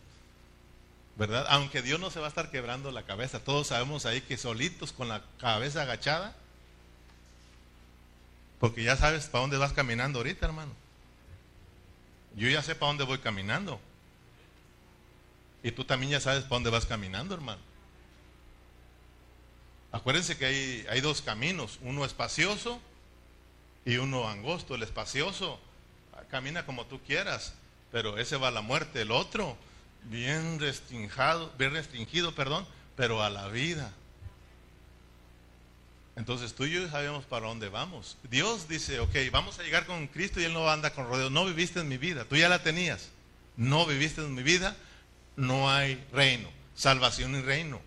¿Verdad? Aunque Dios no se va a estar quebrando la cabeza, todos sabemos ahí que solitos con la cabeza agachada, porque ya sabes para dónde vas caminando ahorita, hermano. Yo ya sé para dónde voy caminando. Y tú también ya sabes para dónde vas caminando, hermano. Acuérdense que hay, hay dos caminos, uno espacioso y uno angosto. El espacioso camina como tú quieras, pero ese va a la muerte. El otro, bien restringido, bien restringido, perdón, pero a la vida. Entonces tú y yo sabemos para dónde vamos. Dios dice, ok, vamos a llegar con Cristo y Él no anda con rodeos. No viviste en mi vida, tú ya la tenías. No viviste en mi vida, no hay reino, salvación y reino.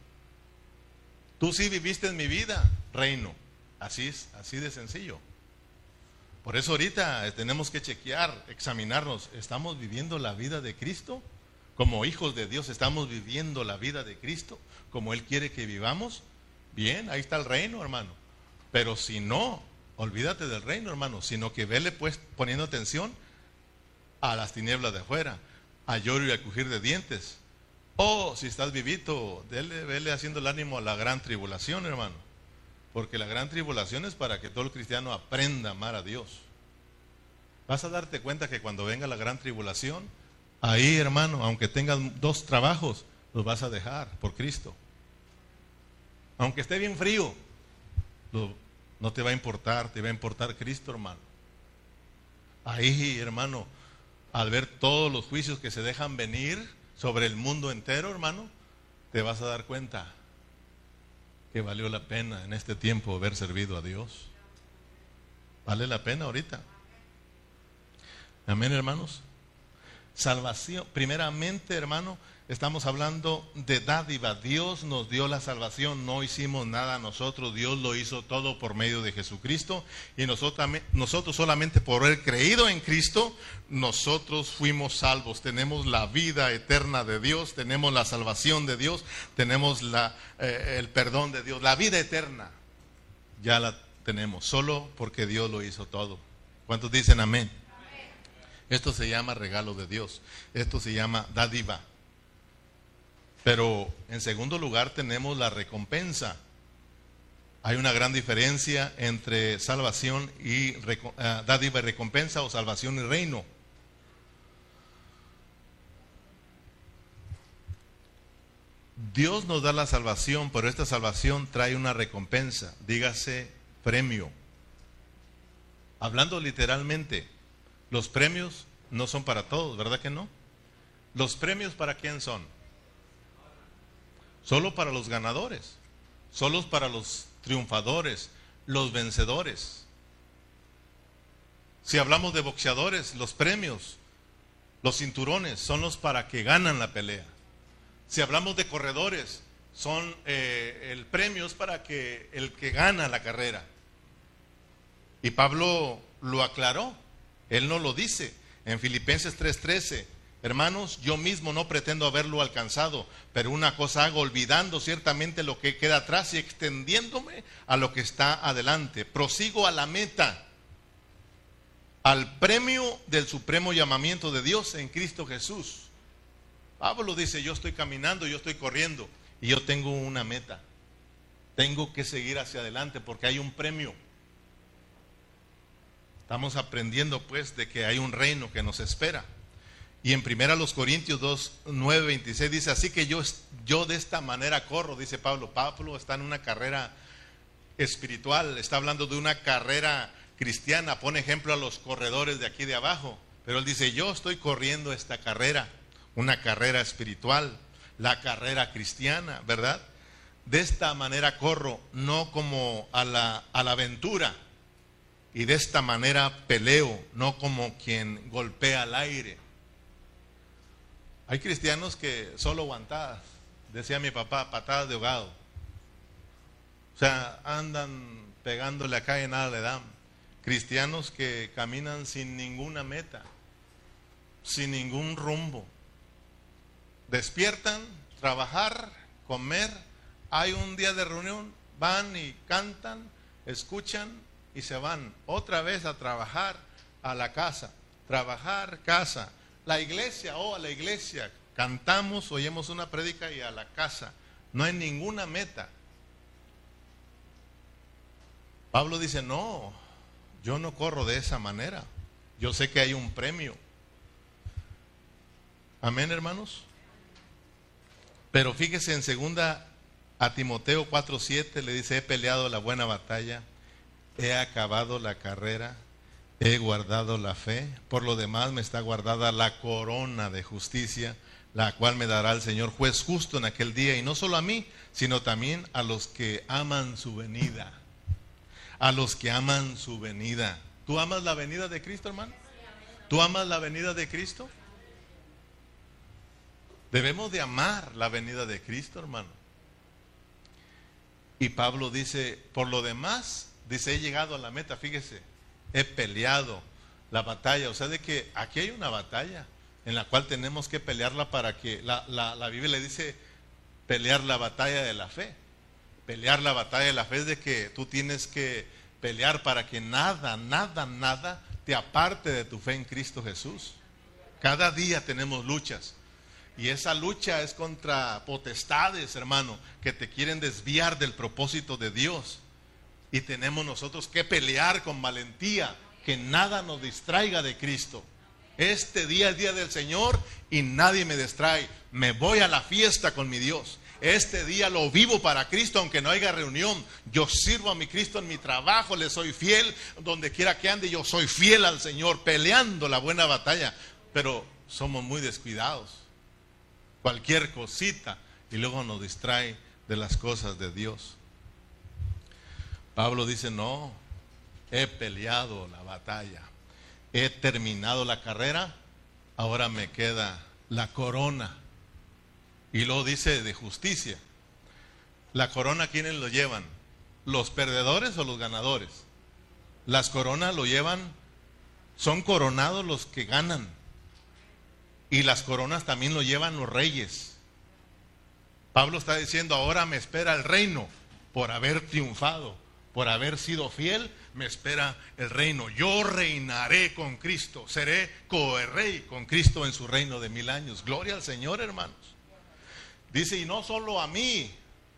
Tú sí viviste en mi vida, reino. Así es, así de sencillo. Por eso ahorita tenemos que chequear, examinarnos. ¿Estamos viviendo la vida de Cristo? Como hijos de Dios, ¿estamos viviendo la vida de Cristo como Él quiere que vivamos? Bien, ahí está el reino, hermano. Pero si no, olvídate del reino, hermano, sino que vele pues poniendo atención a las tinieblas de afuera, a lloro y a crujir de dientes. O si estás vivito, dele, vele haciendo el ánimo a la gran tribulación, hermano. Porque la gran tribulación es para que todo el cristiano aprenda a amar a Dios. Vas a darte cuenta que cuando venga la gran tribulación, ahí, hermano, aunque tengas dos trabajos, los vas a dejar por Cristo. Aunque esté bien frío, no te va a importar, te va a importar Cristo, hermano. Ahí, hermano, al ver todos los juicios que se dejan venir sobre el mundo entero, hermano, te vas a dar cuenta que valió la pena en este tiempo haber servido a Dios. Vale la pena ahorita. Amén, hermanos. Salvación, primeramente, hermano, Estamos hablando de dádiva. Dios nos dio la salvación, no hicimos nada nosotros, Dios lo hizo todo por medio de Jesucristo y nosotros, nosotros solamente por haber creído en Cristo, nosotros fuimos salvos. Tenemos la vida eterna de Dios, tenemos la salvación de Dios, tenemos eh, el perdón de Dios, la vida eterna. Ya la tenemos, solo porque Dios lo hizo todo. ¿Cuántos dicen amén? Esto se llama regalo de Dios, esto se llama dádiva. Pero en segundo lugar tenemos la recompensa. Hay una gran diferencia entre salvación y eh, dádiva y recompensa o salvación y reino. Dios nos da la salvación, pero esta salvación trae una recompensa, dígase premio. Hablando literalmente, los premios no son para todos, ¿verdad que no? ¿Los premios para quién son? Solo para los ganadores, solo para los triunfadores, los vencedores. Si hablamos de boxeadores, los premios, los cinturones son los para que ganan la pelea. Si hablamos de corredores, son eh, el premios para que el que gana la carrera. Y Pablo lo aclaró, él no lo dice en Filipenses 3:13. Hermanos, yo mismo no pretendo haberlo alcanzado, pero una cosa hago, olvidando ciertamente lo que queda atrás y extendiéndome a lo que está adelante. Prosigo a la meta, al premio del supremo llamamiento de Dios en Cristo Jesús. Pablo dice, yo estoy caminando, yo estoy corriendo y yo tengo una meta. Tengo que seguir hacia adelante porque hay un premio. Estamos aprendiendo pues de que hay un reino que nos espera. Y en primera los Corintios 2, 9, 26 dice, así que yo, yo de esta manera corro, dice Pablo. Pablo está en una carrera espiritual, está hablando de una carrera cristiana, pone ejemplo a los corredores de aquí de abajo. Pero él dice, yo estoy corriendo esta carrera, una carrera espiritual, la carrera cristiana, ¿verdad? De esta manera corro, no como a la, a la aventura, y de esta manera peleo, no como quien golpea al aire. Hay cristianos que solo aguantadas, decía mi papá, patadas de ahogado. O sea, andan pegándole acá y nada le dan. Cristianos que caminan sin ninguna meta, sin ningún rumbo. Despiertan, trabajar, comer, hay un día de reunión, van y cantan, escuchan y se van otra vez a trabajar a la casa. Trabajar, casa. La iglesia, oh, a la iglesia. Cantamos, oímos una prédica y a la casa. No hay ninguna meta. Pablo dice, no, yo no corro de esa manera. Yo sé que hay un premio. Amén, hermanos. Pero fíjese en segunda a Timoteo 4:7 le dice, he peleado la buena batalla, he acabado la carrera, he guardado la fe, por lo demás me está guardada la corona de justicia, la cual me dará el Señor juez justo en aquel día, y no solo a mí, sino también a los que aman su venida, a los que aman su venida. ¿Tú amas la venida de Cristo, hermano? ¿Tú amas la venida de Cristo? Debemos de amar la venida de Cristo, hermano. Y Pablo dice, por lo demás, Dice, he llegado a la meta, fíjese, he peleado la batalla. O sea, de que aquí hay una batalla en la cual tenemos que pelearla para que, la, la, Biblia le dice, pelear la batalla de la fe. Pelear la batalla de la fe es de que tú tienes que pelear para que nada, nada, nada te aparte de tu fe en Cristo Jesús. Cada día tenemos luchas. Y esa lucha es contra potestades, hermano, que te quieren desviar del propósito de Dios. Y tenemos nosotros que pelear con valentía, que nada nos distraiga de Cristo. Este día es día del Señor y nadie me distrae. Me voy a la fiesta con mi Dios. Este día lo vivo para Cristo, aunque no haya reunión. Yo sirvo a mi Cristo en mi trabajo, le soy fiel. Donde quiera que ande, yo soy fiel al Señor, peleando la buena batalla. Pero somos muy descuidados. Cualquier cosita y luego nos distrae de las cosas de Dios. Pablo dice, no, he peleado la batalla, he terminado la carrera, ahora me queda la corona. Y luego dice de justicia. La corona, ¿quiénes lo llevan? ¿Los perdedores o los ganadores? Las coronas lo llevan, son coronados los que ganan. Y las coronas también lo llevan los reyes. Pablo está diciendo, ahora me espera el reino por haber triunfado por haber sido fiel, me espera el reino. Yo reinaré con Cristo, seré coerrey con Cristo en su reino de mil años. Gloria al Señor, hermanos. Dice, y no solo a mí,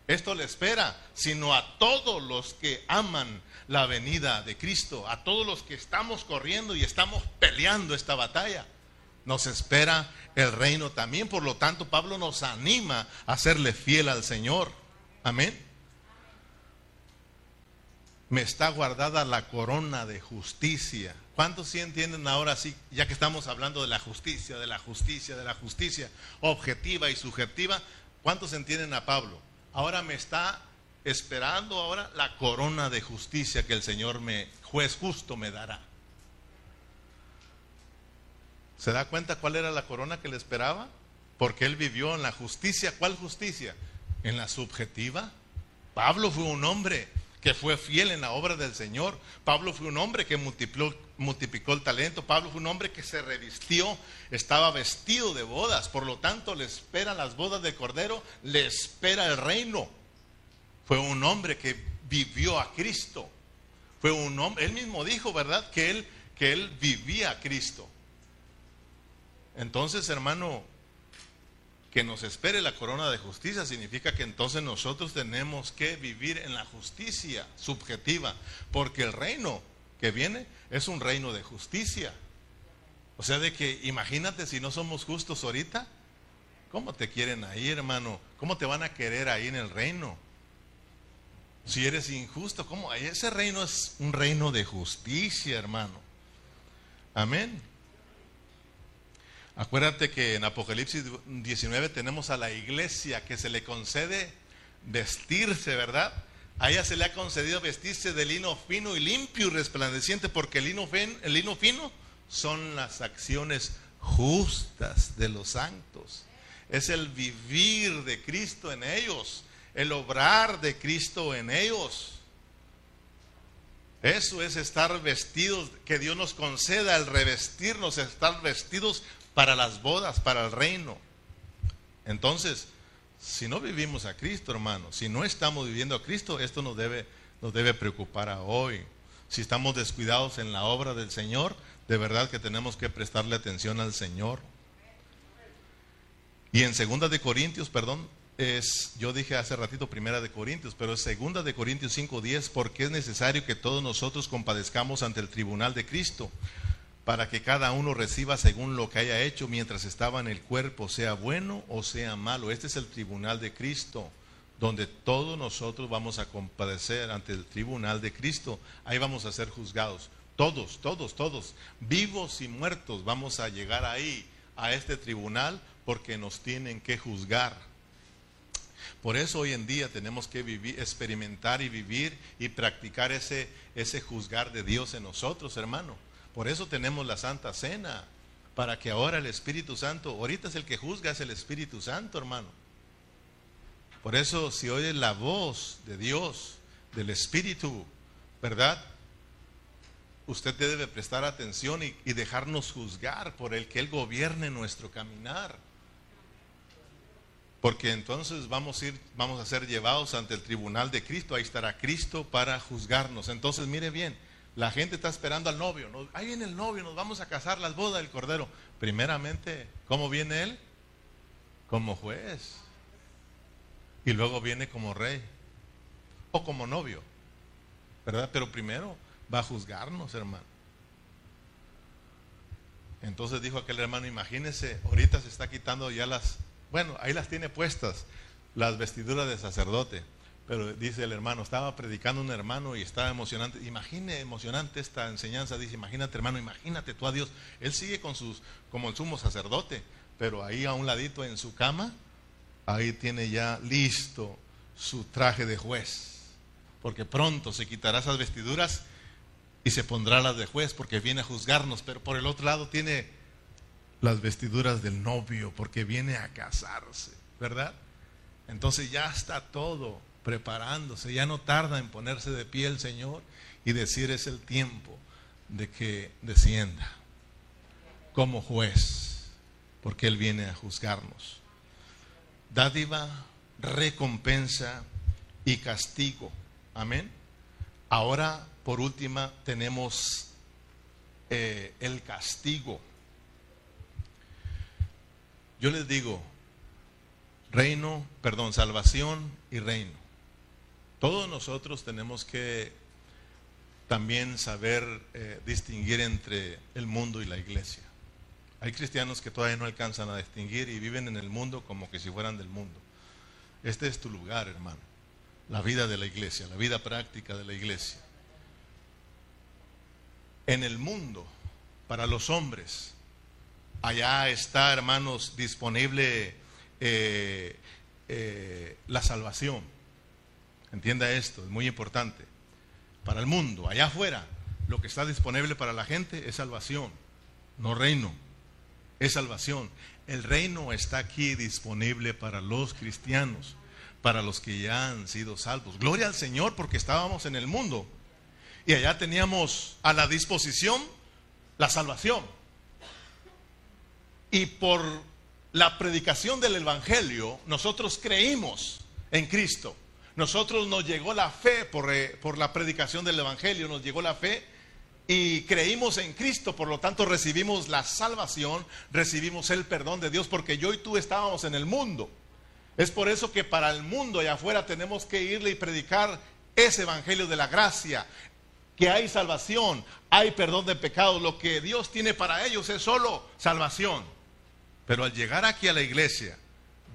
esto le espera, sino a todos los que aman la venida de Cristo, a todos los que estamos corriendo y estamos peleando esta batalla. Nos espera el reino también. Por lo tanto, Pablo nos anima a serle fiel al Señor. Amén. Me está guardada la corona de justicia. ¿Cuántos sí entienden ahora sí, ya que estamos hablando de la justicia, de la justicia, de la justicia objetiva y subjetiva? ¿Cuántos entienden a Pablo? Ahora me está esperando ahora la corona de justicia que el Señor me, juez justo, me dará. ¿Se da cuenta cuál era la corona que le esperaba? Porque él vivió en la justicia. ¿Cuál justicia? En la subjetiva. Pablo fue un hombre que fue fiel en la obra del Señor. Pablo fue un hombre que multiplicó, el talento. Pablo fue un hombre que se revistió, estaba vestido de bodas. Por lo tanto, le esperan las bodas del Cordero, le espera el reino. Fue un hombre que vivió a Cristo. Fue un hombre, él mismo dijo, ¿verdad? Que él, que él vivía a Cristo. Entonces, hermano, que nos espere la corona de justicia significa que entonces nosotros tenemos que vivir en la justicia subjetiva, porque el reino que viene es un reino de justicia. O sea, de que imagínate si no somos justos ahorita, ¿cómo te quieren ahí, hermano? ¿Cómo te van a querer ahí en el reino? Si eres injusto, ¿cómo? Ese reino es un reino de justicia, hermano. Amén. Acuérdate que en Apocalipsis 19 tenemos a la iglesia que se le concede vestirse, ¿verdad? A ella se le ha concedido vestirse de lino fino y limpio y resplandeciente, porque el lino, el lino fino son las acciones justas de los santos. Es el vivir de Cristo en ellos, el obrar de Cristo en ellos. Eso es estar vestidos, que Dios nos conceda el revestirnos, estar vestidos para las bodas, para el reino. Entonces, si no vivimos a Cristo, hermano, si no estamos viviendo a Cristo, esto nos debe, nos debe preocupar a hoy. Si estamos descuidados en la obra del Señor, de verdad que tenemos que prestarle atención al Señor. Y en segunda de Corintios, perdón, es, yo dije hace ratito primera de Corintios, pero es segunda de Corintios 5:10, porque es necesario que todos nosotros compadezcamos ante el tribunal de Cristo para que cada uno reciba según lo que haya hecho mientras estaba en el cuerpo, sea bueno o sea malo. Este es el tribunal de Cristo, donde todos nosotros vamos a compadecer ante el tribunal de Cristo. Ahí vamos a ser juzgados. Todos, todos, todos, vivos y muertos, vamos a llegar ahí, a este tribunal, porque nos tienen que juzgar. Por eso hoy en día tenemos que vivir, experimentar y vivir y practicar ese, ese juzgar de Dios en nosotros, hermano. Por eso tenemos la Santa Cena, para que ahora el Espíritu Santo, ahorita es el que juzga, es el Espíritu Santo, hermano. Por eso si oye la voz de Dios, del Espíritu, ¿verdad? Usted debe prestar atención y, y dejarnos juzgar por el que Él gobierne nuestro caminar. Porque entonces vamos a, ir, vamos a ser llevados ante el tribunal de Cristo. Ahí estará Cristo para juzgarnos. Entonces, mire bien, la gente está esperando al novio. Ahí viene el novio, nos vamos a casar las bodas del Cordero. Primeramente, ¿cómo viene él? Como juez. Y luego viene como rey. O como novio. ¿Verdad? Pero primero va a juzgarnos, hermano. Entonces dijo aquel hermano, imagínese, ahorita se está quitando ya las, bueno, ahí las tiene puestas, las vestiduras de sacerdote. Pero dice el hermano, estaba predicando un hermano y estaba emocionante. Imagine emocionante esta enseñanza. Dice, imagínate hermano, imagínate tú a Dios. Él sigue con sus, como el sumo sacerdote, pero ahí a un ladito en su cama, ahí tiene ya listo su traje de juez. Porque pronto se quitará esas vestiduras y se pondrá las de juez porque viene a juzgarnos. Pero por el otro lado tiene las vestiduras del novio porque viene a casarse, ¿verdad? Entonces ya está todo preparándose, ya no tarda en ponerse de pie el Señor y decir es el tiempo de que descienda como juez, porque Él viene a juzgarnos. Dádiva, recompensa y castigo. Amén. Ahora, por última, tenemos eh, el castigo. Yo les digo, reino, perdón, salvación y reino. Todos nosotros tenemos que también saber eh, distinguir entre el mundo y la iglesia. Hay cristianos que todavía no alcanzan a distinguir y viven en el mundo como que si fueran del mundo. Este es tu lugar, hermano. La vida de la iglesia, la vida práctica de la iglesia. En el mundo, para los hombres, allá está, hermanos, disponible eh, eh, la salvación. Entienda esto, es muy importante. Para el mundo, allá afuera, lo que está disponible para la gente es salvación, no reino, es salvación. El reino está aquí disponible para los cristianos, para los que ya han sido salvos. Gloria al Señor porque estábamos en el mundo y allá teníamos a la disposición la salvación. Y por la predicación del Evangelio, nosotros creímos en Cristo. Nosotros nos llegó la fe por, eh, por, la predicación del Evangelio, nos llegó la fe y creímos en Cristo, por lo tanto recibimos la salvación, recibimos el perdón de Dios, porque yo y tú estábamos en el mundo. Es por eso que para el mundo allá afuera tenemos que irle y predicar ese Evangelio de la gracia, que hay salvación, hay perdón de pecados, lo que Dios tiene para ellos es solo salvación. Pero al llegar aquí a la iglesia,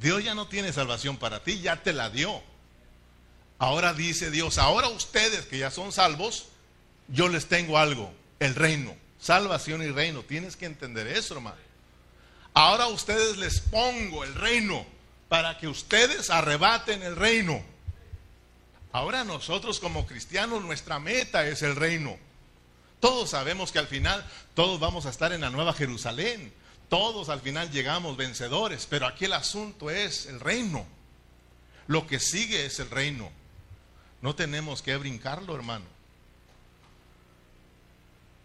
Dios ya no tiene salvación para ti, ya te la dio. Ahora dice Dios, ahora ustedes que ya son salvos, yo les tengo algo, el reino, salvación y reino. Tienes que entender eso, hermano. Ahora ustedes les pongo el reino para que ustedes arrebaten el reino. Ahora nosotros como cristianos nuestra meta es el reino. Todos sabemos que al final todos vamos a estar en la nueva Jerusalén. Todos al final llegamos vencedores, pero aquí el asunto es el reino. Lo que sigue es el reino. No tenemos que brincarlo, hermano.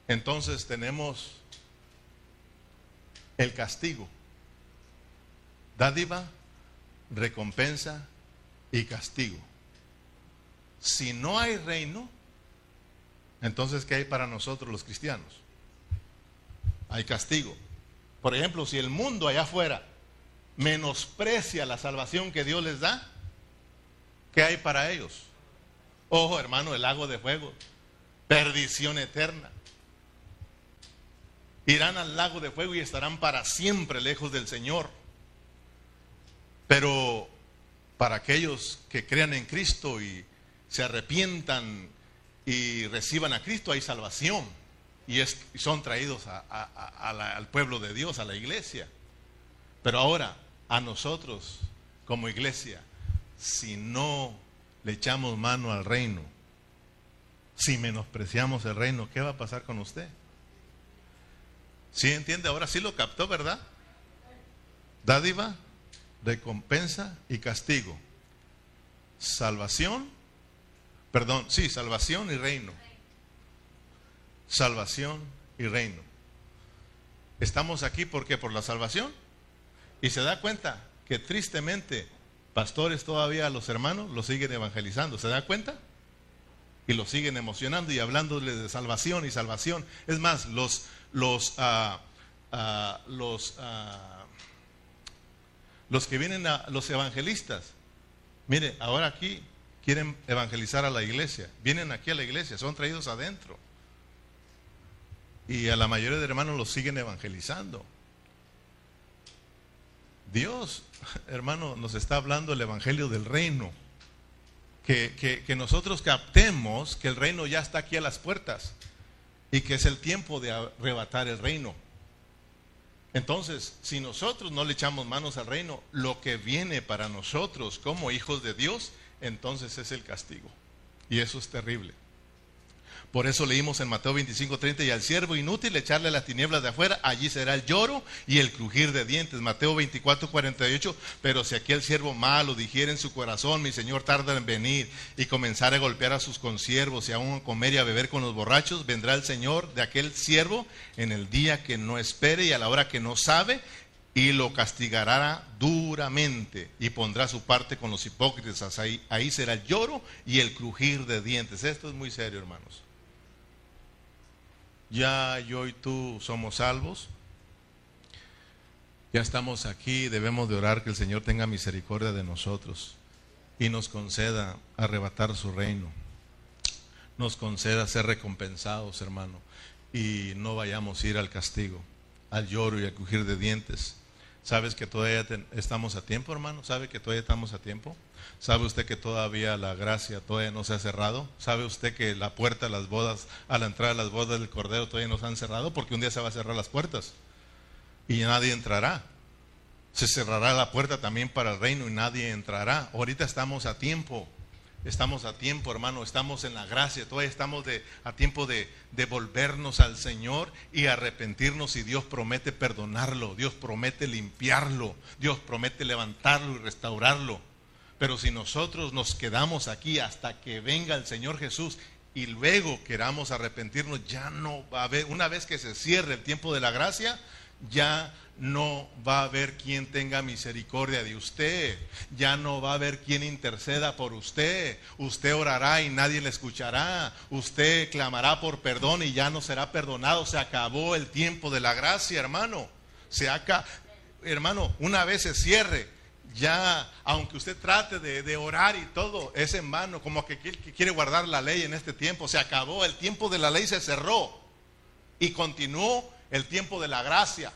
Entonces tenemos el castigo. Dádiva, recompensa y castigo. Si no hay reino, entonces ¿qué hay para nosotros los cristianos? Hay castigo. Por ejemplo, si el mundo allá afuera menosprecia la salvación que Dios les da, ¿qué hay para ellos? Ojo, hermano, el lago de fuego, perdición eterna. Irán al lago de fuego y estarán para siempre lejos del Señor. Pero para aquellos que crean en Cristo y se arrepientan y reciban a Cristo, hay salvación. Y, es, son traídos al pueblo de Dios, a la iglesia. Pero ahora, a nosotros como iglesia, si no le echamos mano al reino, si menospreciamos el reino, ¿qué va a pasar con usted? ¿Sí entiende? Ahora sí lo captó, ¿verdad? Dádiva, recompensa y castigo. Salvación Perdón, sí, salvación y reino. Salvación y reino. Estamos aquí porque por la salvación. Y se da cuenta que tristemente pastores todavía los hermanos los siguen evangelizando. ¿Se da cuenta? Y los siguen emocionando y hablándoles de salvación y salvación. Es más, los los ah, ah, los ah, los que vienen a los evangelistas. Mire, ahora aquí quieren evangelizar a la iglesia. Vienen aquí a la iglesia, son traídos adentro. Y a la mayoría de hermanos los siguen evangelizando. Dios, hermano, nos está hablando el evangelio del reino. Que, que, nosotros captemos que el reino ya está aquí a las puertas y que es el tiempo de arrebatar el reino. Entonces, si nosotros no le echamos manos al reino, lo que viene para nosotros como hijos de Dios entonces es el castigo. Y eso es terrible. Por eso leímos en Mateo 25:30, y al siervo inútil echarle las tinieblas de afuera, allí será el lloro y el crujir de dientes. Mateo 24:48, pero si aquel siervo malo dijera en su corazón, mi Señor tarda en venir, y comenzar a golpear a sus consiervos y aún a comer y a beber con los borrachos, vendrá el Señor de aquel siervo en el día que no espere y a la hora que no sabe, y lo castigará duramente y pondrá su parte con los hipócritas. Ahí, ahí será el lloro y el crujir de dientes. Esto es muy serio, hermanos. Ya yo y tú somos salvos. Ya estamos aquí, debemos de orar que el Señor tenga misericordia de nosotros y nos conceda arrebatar su reino. Nos conceda ser recompensados, hermano, y no vayamos a ir al castigo al lloro y al crujir de dientes. ¿Sabes que todavía estamos a tiempo, hermano? ¿Sabe que todavía estamos a tiempo? ¿Sabe usted que todavía la gracia todavía no se ha cerrado? ¿Sabe usted que la puerta a las bodas, a la entrada de las bodas del Cordero todavía no se han cerrado? Porque un día se va a cerrar las puertas y nadie entrará. Se cerrará la puerta también para el reino y nadie entrará. Ahorita estamos a tiempo. Estamos a tiempo, hermano, estamos en la gracia, todavía estamos de, a tiempo de, de, volvernos al Señor y arrepentirnos y Dios promete perdonarlo, Dios promete limpiarlo, Dios promete levantarlo y restaurarlo. Pero si nosotros nos quedamos aquí hasta que venga el Señor Jesús y luego queramos arrepentirnos, ya no va a haber, una vez que se cierre el tiempo de la gracia, ya no va a haber quien tenga misericordia de usted, ya no va a haber quien interceda por usted, usted orará y nadie le escuchará, usted clamará por perdón y ya no será perdonado, se acabó el tiempo de la gracia, hermano. Se acá, hermano, una vez se cierre, ya, aunque usted trate de, orar y todo, es en vano, como que quiere guardar la ley en este tiempo, se acabó, el tiempo de la ley se cerró y continuó el tiempo de la gracia.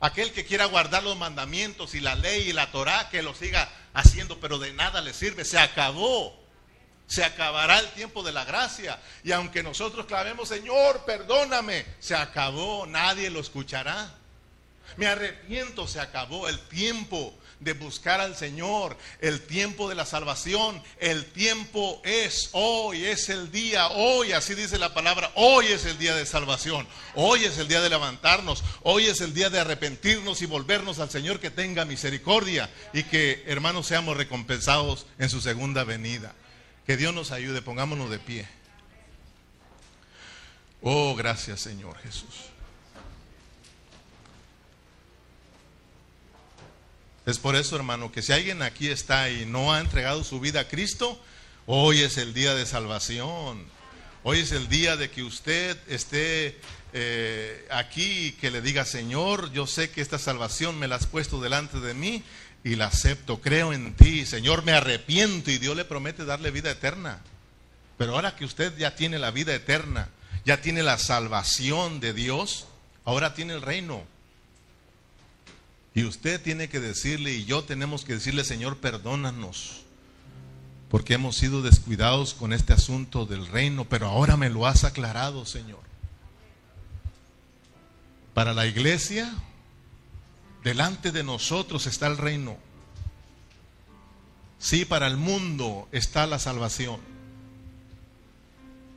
Aquel que quiera guardar los mandamientos y la ley y la Torah, que lo siga haciendo, pero de nada le sirve. Se acabó. Se acabará el tiempo de la gracia. Y aunque nosotros clamemos, Señor, perdóname, se acabó. Nadie lo escuchará. Me arrepiento, se acabó el tiempo de buscar al Señor, el tiempo de la salvación, el tiempo es hoy, es el día, hoy, así dice la palabra, hoy es el día de salvación, hoy es el día de levantarnos, hoy es el día de arrepentirnos y volvernos al Señor que tenga misericordia y que hermanos seamos recompensados en su segunda venida. Que Dios nos ayude, pongámonos de pie. Oh, gracias Señor Jesús. Es por eso, hermano, que si alguien aquí está y no ha entregado su vida a Cristo, hoy es el día de salvación. Hoy es el día de que usted esté eh, aquí y que le diga, Señor, yo sé que esta salvación me la has puesto delante de mí y la acepto, creo en ti. Señor, me arrepiento y Dios le promete darle vida eterna. Pero ahora que usted ya tiene la vida eterna, ya tiene la salvación de Dios, ahora tiene el reino. Y usted tiene que decirle y yo tenemos que decirle, Señor, perdónanos, porque hemos sido descuidados con este asunto del reino, pero ahora me lo has aclarado, Señor. Para la iglesia, delante de nosotros está el reino. Sí, para el mundo está la salvación,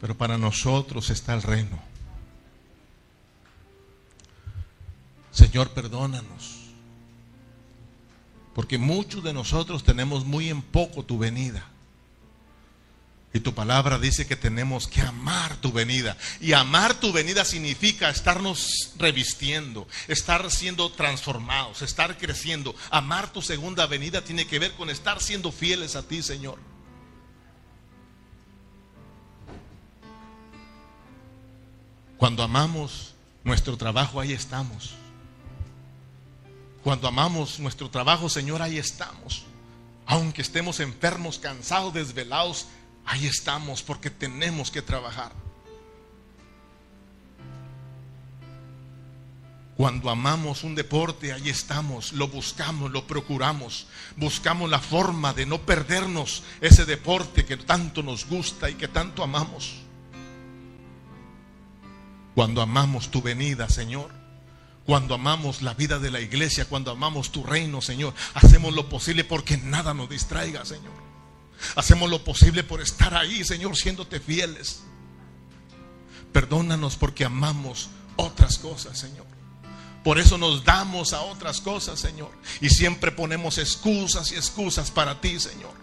pero para nosotros está el reino. Señor, perdónanos. Porque muchos de nosotros tenemos muy en poco tu venida. Y tu palabra dice que tenemos que amar tu venida. Y amar tu venida significa estarnos revistiendo, estar siendo transformados, estar creciendo. Amar tu segunda venida tiene que ver con estar siendo fieles a ti, Señor. Cuando amamos nuestro trabajo, ahí estamos. Cuando amamos nuestro trabajo, Señor, ahí estamos. Aunque estemos enfermos, cansados, desvelados, ahí estamos porque tenemos que trabajar. Cuando amamos un deporte, ahí estamos, lo buscamos, lo procuramos, buscamos la forma de no perdernos ese deporte que tanto nos gusta y que tanto amamos. Cuando amamos tu venida, Señor, cuando amamos la vida de la iglesia, cuando amamos tu reino, Señor, hacemos lo posible porque nada nos distraiga, Señor. Hacemos lo posible por estar ahí, Señor, siéndote fieles. Perdónanos porque amamos otras cosas, Señor. Por eso nos damos a otras cosas, Señor. Y siempre ponemos excusas y excusas para ti, Señor.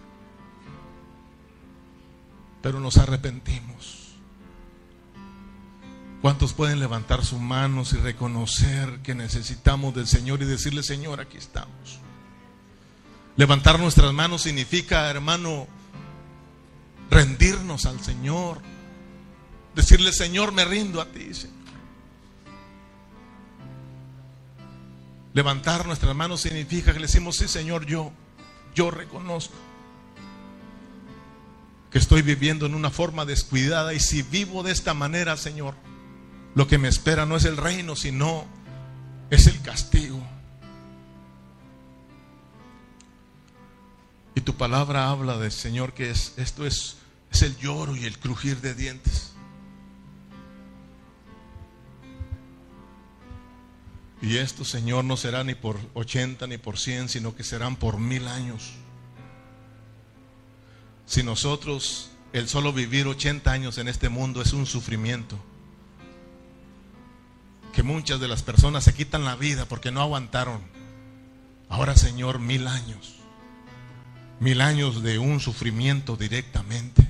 Pero nos arrepentimos. ¿Cuántos pueden levantar sus manos y reconocer que necesitamos del Señor y decirle, Señor, aquí estamos? Levantar nuestras manos significa, hermano, rendirnos al Señor. Decirle, Señor, me rindo a ti. Levantar nuestras manos significa que le decimos, sí, Señor, yo, yo reconozco que estoy viviendo en una forma descuidada y si vivo de esta manera, Señor, lo que me espera no es el reino, sino es el castigo. Y tu palabra habla del Señor que es esto es, es el lloro y el crujir de dientes. Y esto, Señor, no será ni por 80 ni por 100, sino que serán por mil años. Si nosotros, el solo vivir 80 años en este mundo es un sufrimiento, que muchas de las personas se quitan la vida porque no aguantaron. Ahora, Señor, mil años. Mil años de un sufrimiento directamente.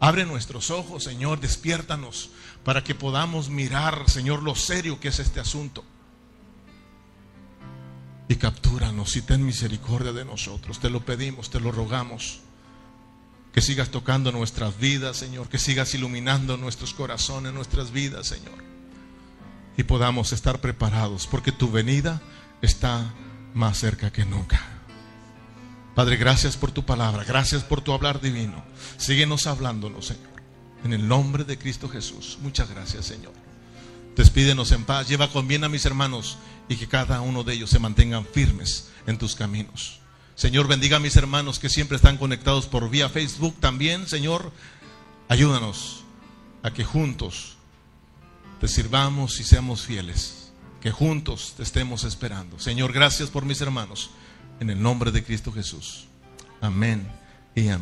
Abre nuestros ojos, Señor, despiértanos para que podamos mirar, Señor, lo serio que es este asunto. Y captúranos y ten misericordia de nosotros. Te lo pedimos, te lo rogamos. Que sigas tocando nuestras vidas, Señor. Que sigas iluminando nuestros corazones, nuestras vidas, Señor. Y podamos estar preparados porque tu venida está más cerca que nunca. Padre, gracias por tu palabra. Gracias por tu hablar divino. Síguenos hablándonos, Señor. En el nombre de Cristo Jesús. Muchas gracias, Señor. Despídenos en paz. Lleva con bien a mis hermanos y que cada uno de ellos se mantengan firmes en tus caminos. Señor, bendiga a mis hermanos que siempre están conectados por vía Facebook también. Señor, ayúdanos a que juntos te sirvamos y seamos fieles. Que juntos te estemos esperando. Señor, gracias por mis hermanos. En el nombre de Cristo Jesús. Amén y amén.